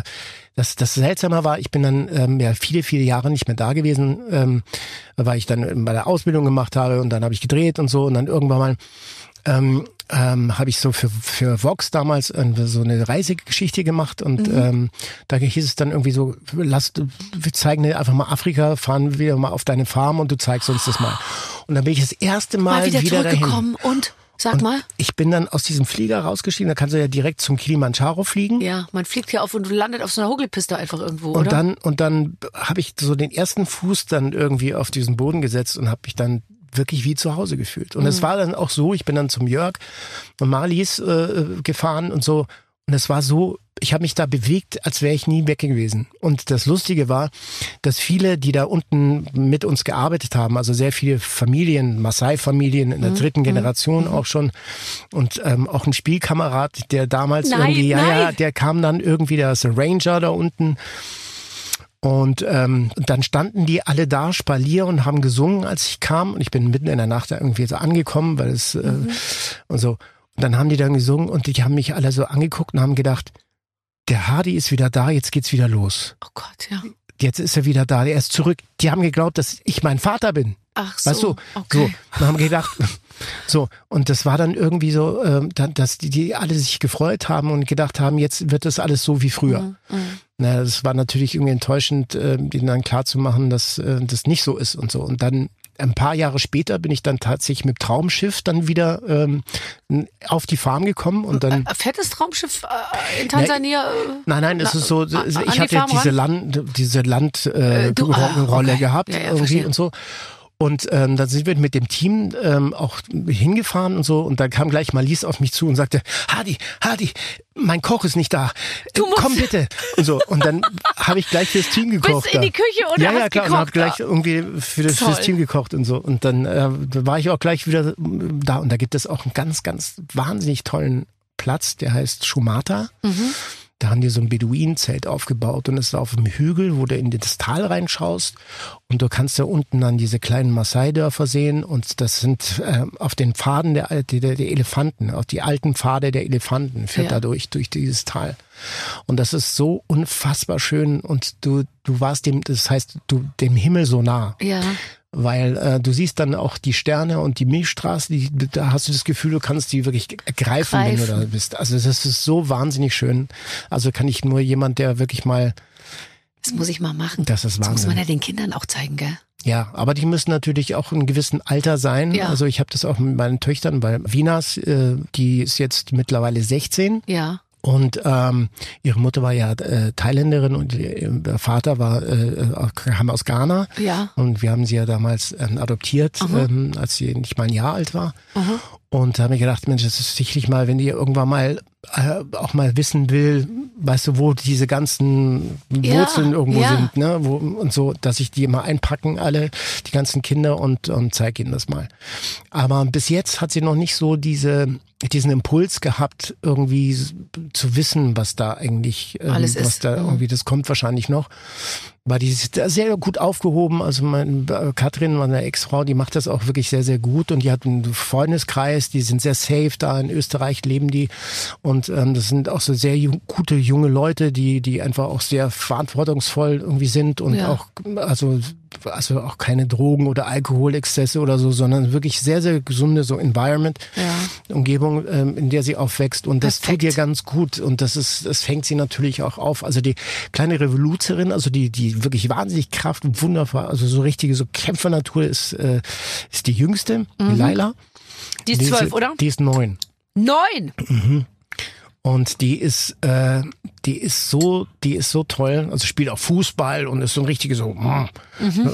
das, das Seltsame war, ich bin dann ähm, ja viele, viele Jahre nicht mehr da gewesen, ähm, weil ich dann bei der Ausbildung gemacht habe und dann habe ich gedreht und so und dann irgendwann mal ähm, ähm, habe ich so für, für Vox damals äh, so eine Reisegeschichte gemacht und ähm, da hieß es dann irgendwie so, lass, wir zeigen dir einfach mal Afrika, fahren wir mal auf deine Farm und du zeigst uns das mal. Und dann bin ich das erste Mal, Mal wieder, wieder dahin. zurückgekommen und, sag Und mal. ich bin dann aus diesem Flieger rausgestiegen, da kannst du ja direkt zum Kilimanjaro fliegen. Ja, man fliegt hier auf und landet auf so einer Hugelpiste einfach irgendwo, Und oder? dann und dann habe ich so den ersten Fuß dann irgendwie auf diesen Boden gesetzt und habe mich dann wirklich wie zu Hause gefühlt. Und es Mhm. war dann auch so, ich bin dann zum Jörg und Marlies äh, gefahren und so und es war so, ich habe mich da bewegt, als wäre ich nie weg gewesen. Und das Lustige war, dass viele, die da unten mit uns gearbeitet haben, also sehr viele Familien, Maasai-Familien Mhm. in der dritten Generation auch schon und ähm, auch ein Spielkamerad, der damals Nein, irgendwie, ja, ja, der kam dann irgendwie, der ist Ranger da unten und ähm, dann standen die alle da, Spalier, und haben gesungen, als ich kam. Und ich bin mitten in der Nacht da irgendwie so angekommen, weil es äh, und so. Und dann haben die dann gesungen und die haben mich alle so angeguckt und haben gedacht, der Hardy ist wieder da, jetzt geht's wieder los. oh Gott, ja. Jetzt ist er wieder da, er ist zurück. Die haben geglaubt, dass ich mein Vater bin. Ach so. Weißt du, okay. so, und haben gedacht, so, und das war dann irgendwie so, ähm, dass die, die alle sich gefreut haben und gedacht haben, jetzt wird das alles so wie früher. Mhm. Na, das war natürlich irgendwie enttäuschend, äh, denen dann klarzumachen, dass äh, das nicht so ist und so. Und dann ein paar Jahre später bin ich dann tatsächlich mit Traumschiff dann wieder ähm, auf die Farm gekommen und dann Ein fettes Traumschiff äh, in Tansania. äh, Nein, nein, es Na, ist so, an ich hatte diese ran? Land, diese Land äh, Äh, du- ah, okay. gehabt Ja, ja, irgendwie verstehe. und so. Und ähm, dann sind wir mit dem Team ähm, auch hingefahren und so und dann kam gleich Marlies auf mich zu und sagte, Hadi, Hadi, mein Koch ist nicht da. Du Äh, musst- Komm bitte. Und so. Und dann habe ich gleich fürs Team gekocht. Bist in da. die Küche und ja, ja, klar, und habe gleich da. irgendwie für das, fürs. Team gekocht und so. Und dann äh, war ich auch gleich wieder da. Und da gibt es auch einen ganz, ganz wahnsinnig tollen Platz, der heißt Schumata. Mhm. Da haben die so ein Beduinenzelt aufgebaut und es ist auf dem Hügel, wo du in das Tal reinschaust und du kannst da unten an diese kleinen Maasai-Dörfer sehen und das sind äh, auf den Pfaden der, der, der Elefanten, auf die alten Pfade der Elefanten führt Ja. da durch, durch dieses Tal. Und das ist so unfassbar schön und du, du warst dem, das heißt, du dem Himmel so nah Ja. Weil äh, du siehst dann auch die Sterne und die Milchstraße, die, da hast du das Gefühl, du kannst die wirklich ergreifen, wenn du da Greifen. bist. Also das ist so wahnsinnig schön. Also kann ich nur jemand, der wirklich mal, Das muss ich mal machen. das ist Das muss man Wahnsinn. ja den Kindern auch zeigen, gell? Ja, aber die müssen natürlich auch in gewissen Alter sein. Ja. Also ich habe das auch mit meinen Töchtern, weil Vinas, äh, die ist jetzt mittlerweile 16 Ja. Und ähm, ihre Mutter war ja äh, Thailänderin und ihr Vater war äh, kam aus Ghana. Ja. Und wir haben sie ja damals ähm, adoptiert, ähm, als sie nicht mal ein Jahr alt war. Und da habe ich gedacht, Mensch, das ist sicherlich mal, wenn die irgendwann mal auch mal wissen will, weißt du, wo diese ganzen Ja, Wurzeln irgendwo ja. sind, ne? Wo, und so, dass ich die mal einpacken, alle, die ganzen Kinder und, und zeig ihnen das mal. Aber bis jetzt hat sie noch nicht so diese, diesen Impuls gehabt, irgendwie zu wissen, was da eigentlich, ähm, Alles was ist. da Mhm. irgendwie, das kommt wahrscheinlich noch. Weil die ist da sehr gut aufgehoben. Also mein, äh, Katrin, meine Ex-Frau, die macht das auch wirklich sehr, sehr gut. Und die hat einen Freundeskreis, die sind sehr safe da. In Österreich leben die. Und ähm, das sind auch so sehr ju gute junge Leute, die, die einfach auch sehr verantwortungsvoll irgendwie sind und Ja. auch, also, also auch keine Drogen oder Alkoholexzesse oder so, sondern wirklich sehr, sehr gesunde so Environment, Ja. Umgebung, ähm, in der sie aufwächst. Und das Perfekt. tut ihr ganz gut. Und das ist, das fängt sie natürlich auch auf. Also die kleine Revoluzerin, also die, die wirklich wahnsinnig Kraft und wundervoll, also so richtige so Kämpfernatur ist, äh, ist die jüngste, die Laila. Die ist zwölf, oder? Die ist neun. Neun! Und die ist, äh, die ist so, die ist so toll. Also spielt auch Fußball und ist so ein richtiger so, mm,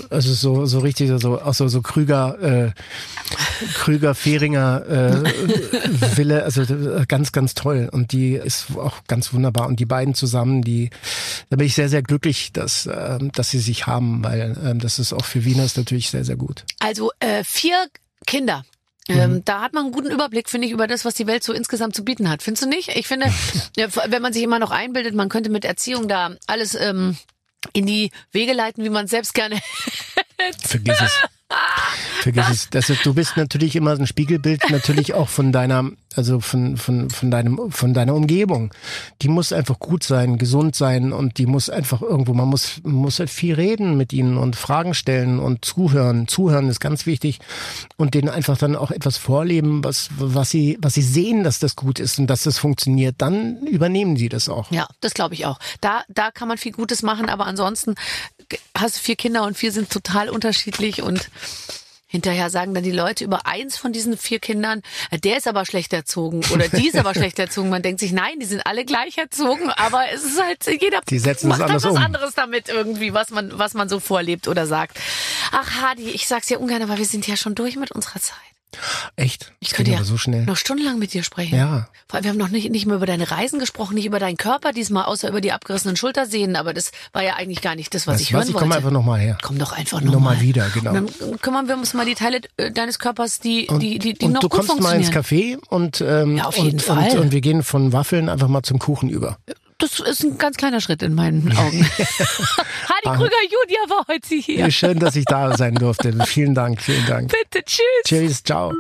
also so so richtig so auch so so Krüger, äh, Krüger Fehringer äh, Wille. Also ganz ganz toll. Und die ist auch ganz wunderbar. Und die beiden zusammen, die, da bin ich sehr sehr glücklich, dass äh, dass sie sich haben, weil äh, das ist auch für Wieners natürlich sehr sehr gut. Also äh, vier Kinder. Ähm, da hat man einen guten Überblick, finde ich, über das, was die Welt so insgesamt zu bieten hat. Findest du nicht? Ich finde, wenn man sich immer noch einbildet, man könnte mit Erziehung da alles ähm, in die Wege leiten, wie man es selbst gerne. Vergiss es. Vergiss es. Das ist, du bist natürlich immer ein Spiegelbild natürlich auch von deiner, also von, von, von deinem, von deiner Umgebung. Die muss einfach gut sein, gesund sein und die muss einfach irgendwo, man muss, muss halt viel reden mit ihnen und Fragen stellen und zuhören. Zuhören ist ganz wichtig und denen einfach dann auch etwas vorleben, was, was sie, was sie sehen, dass das gut ist und dass das funktioniert. Dann übernehmen sie das auch. Ja, das glaube ich auch. Da, da kann man viel Gutes machen, aber ansonsten hast du vier Kinder und vier sind total unterschiedlich und Hinterher sagen dann die Leute über eins von diesen vier Kindern, äh, der ist aber schlecht erzogen oder die ist aber schlecht erzogen. Man denkt sich, nein, die sind alle gleich erzogen, aber es ist halt, jeder Die setzen macht halt was um. anderes damit irgendwie, was man, was man so vorlebt oder sagt. Ach, Hadi, ich sag's ja ungern, aber wir sind ja schon durch mit unserer Zeit. Echt? Ich könnte ja so schnell. noch stundenlang mit dir sprechen. Ja. Vor allem, wir haben noch nicht, nicht mehr über deine Reisen gesprochen, nicht über deinen Körper diesmal, außer über die abgerissenen Schultersehnen. Aber das war ja eigentlich gar nicht das, was Weißt ich was? hören Ich wollte. komme einfach nochmal her. Komm doch einfach Noch nochmal. mal wieder, genau. Und dann kümmern wir uns mal die Teile äh, deines Körpers, die, Und, die, die, die und noch du gut kommst mal ins. Café und, ähm, Ja, auf jeden und, Fall. Und, und wir gehen von Waffeln einfach mal zum Kuchen über. Das ist ein ganz kleiner Schritt in meinen Augen. Hadi Krüger Julia war heute hier. Schön, dass ich da sein durfte. vielen Dank, vielen Dank. Bitte, tschüss. Tschüss, ciao.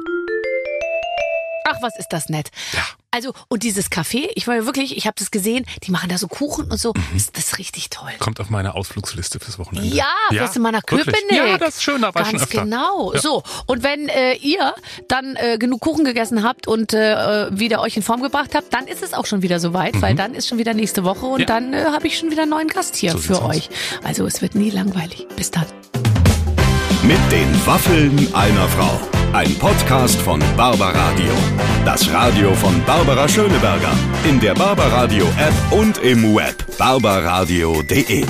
Ach, was ist das nett. Ja. Also, und dieses Café, ich war ja wirklich, ich habe das gesehen, die machen da so Kuchen und so. Mhm. Ist das richtig toll. Kommt auf meine Ausflugsliste fürs Wochenende. Ja, fährst du mal nach wirklich. Köpenick. Ja, das ist schön, da war Ganz schon öfter. genau. Ja. So, und wenn äh, ihr dann äh, genug Kuchen gegessen habt und äh, wieder euch in Form gebracht habt, dann ist es auch schon wieder soweit, weil dann ist schon wieder nächste Woche und Mhm. Ja. dann äh, habe ich schon wieder einen neuen Gast hier So für aus. euch. Also es wird nie langweilig. Bis dann. Mit den Waffeln einer Frau. Ein Podcast von Barbaradio. Das Radio von Barbara Schöneberger. In der Barbaradio App und im Web. barbaradio.de.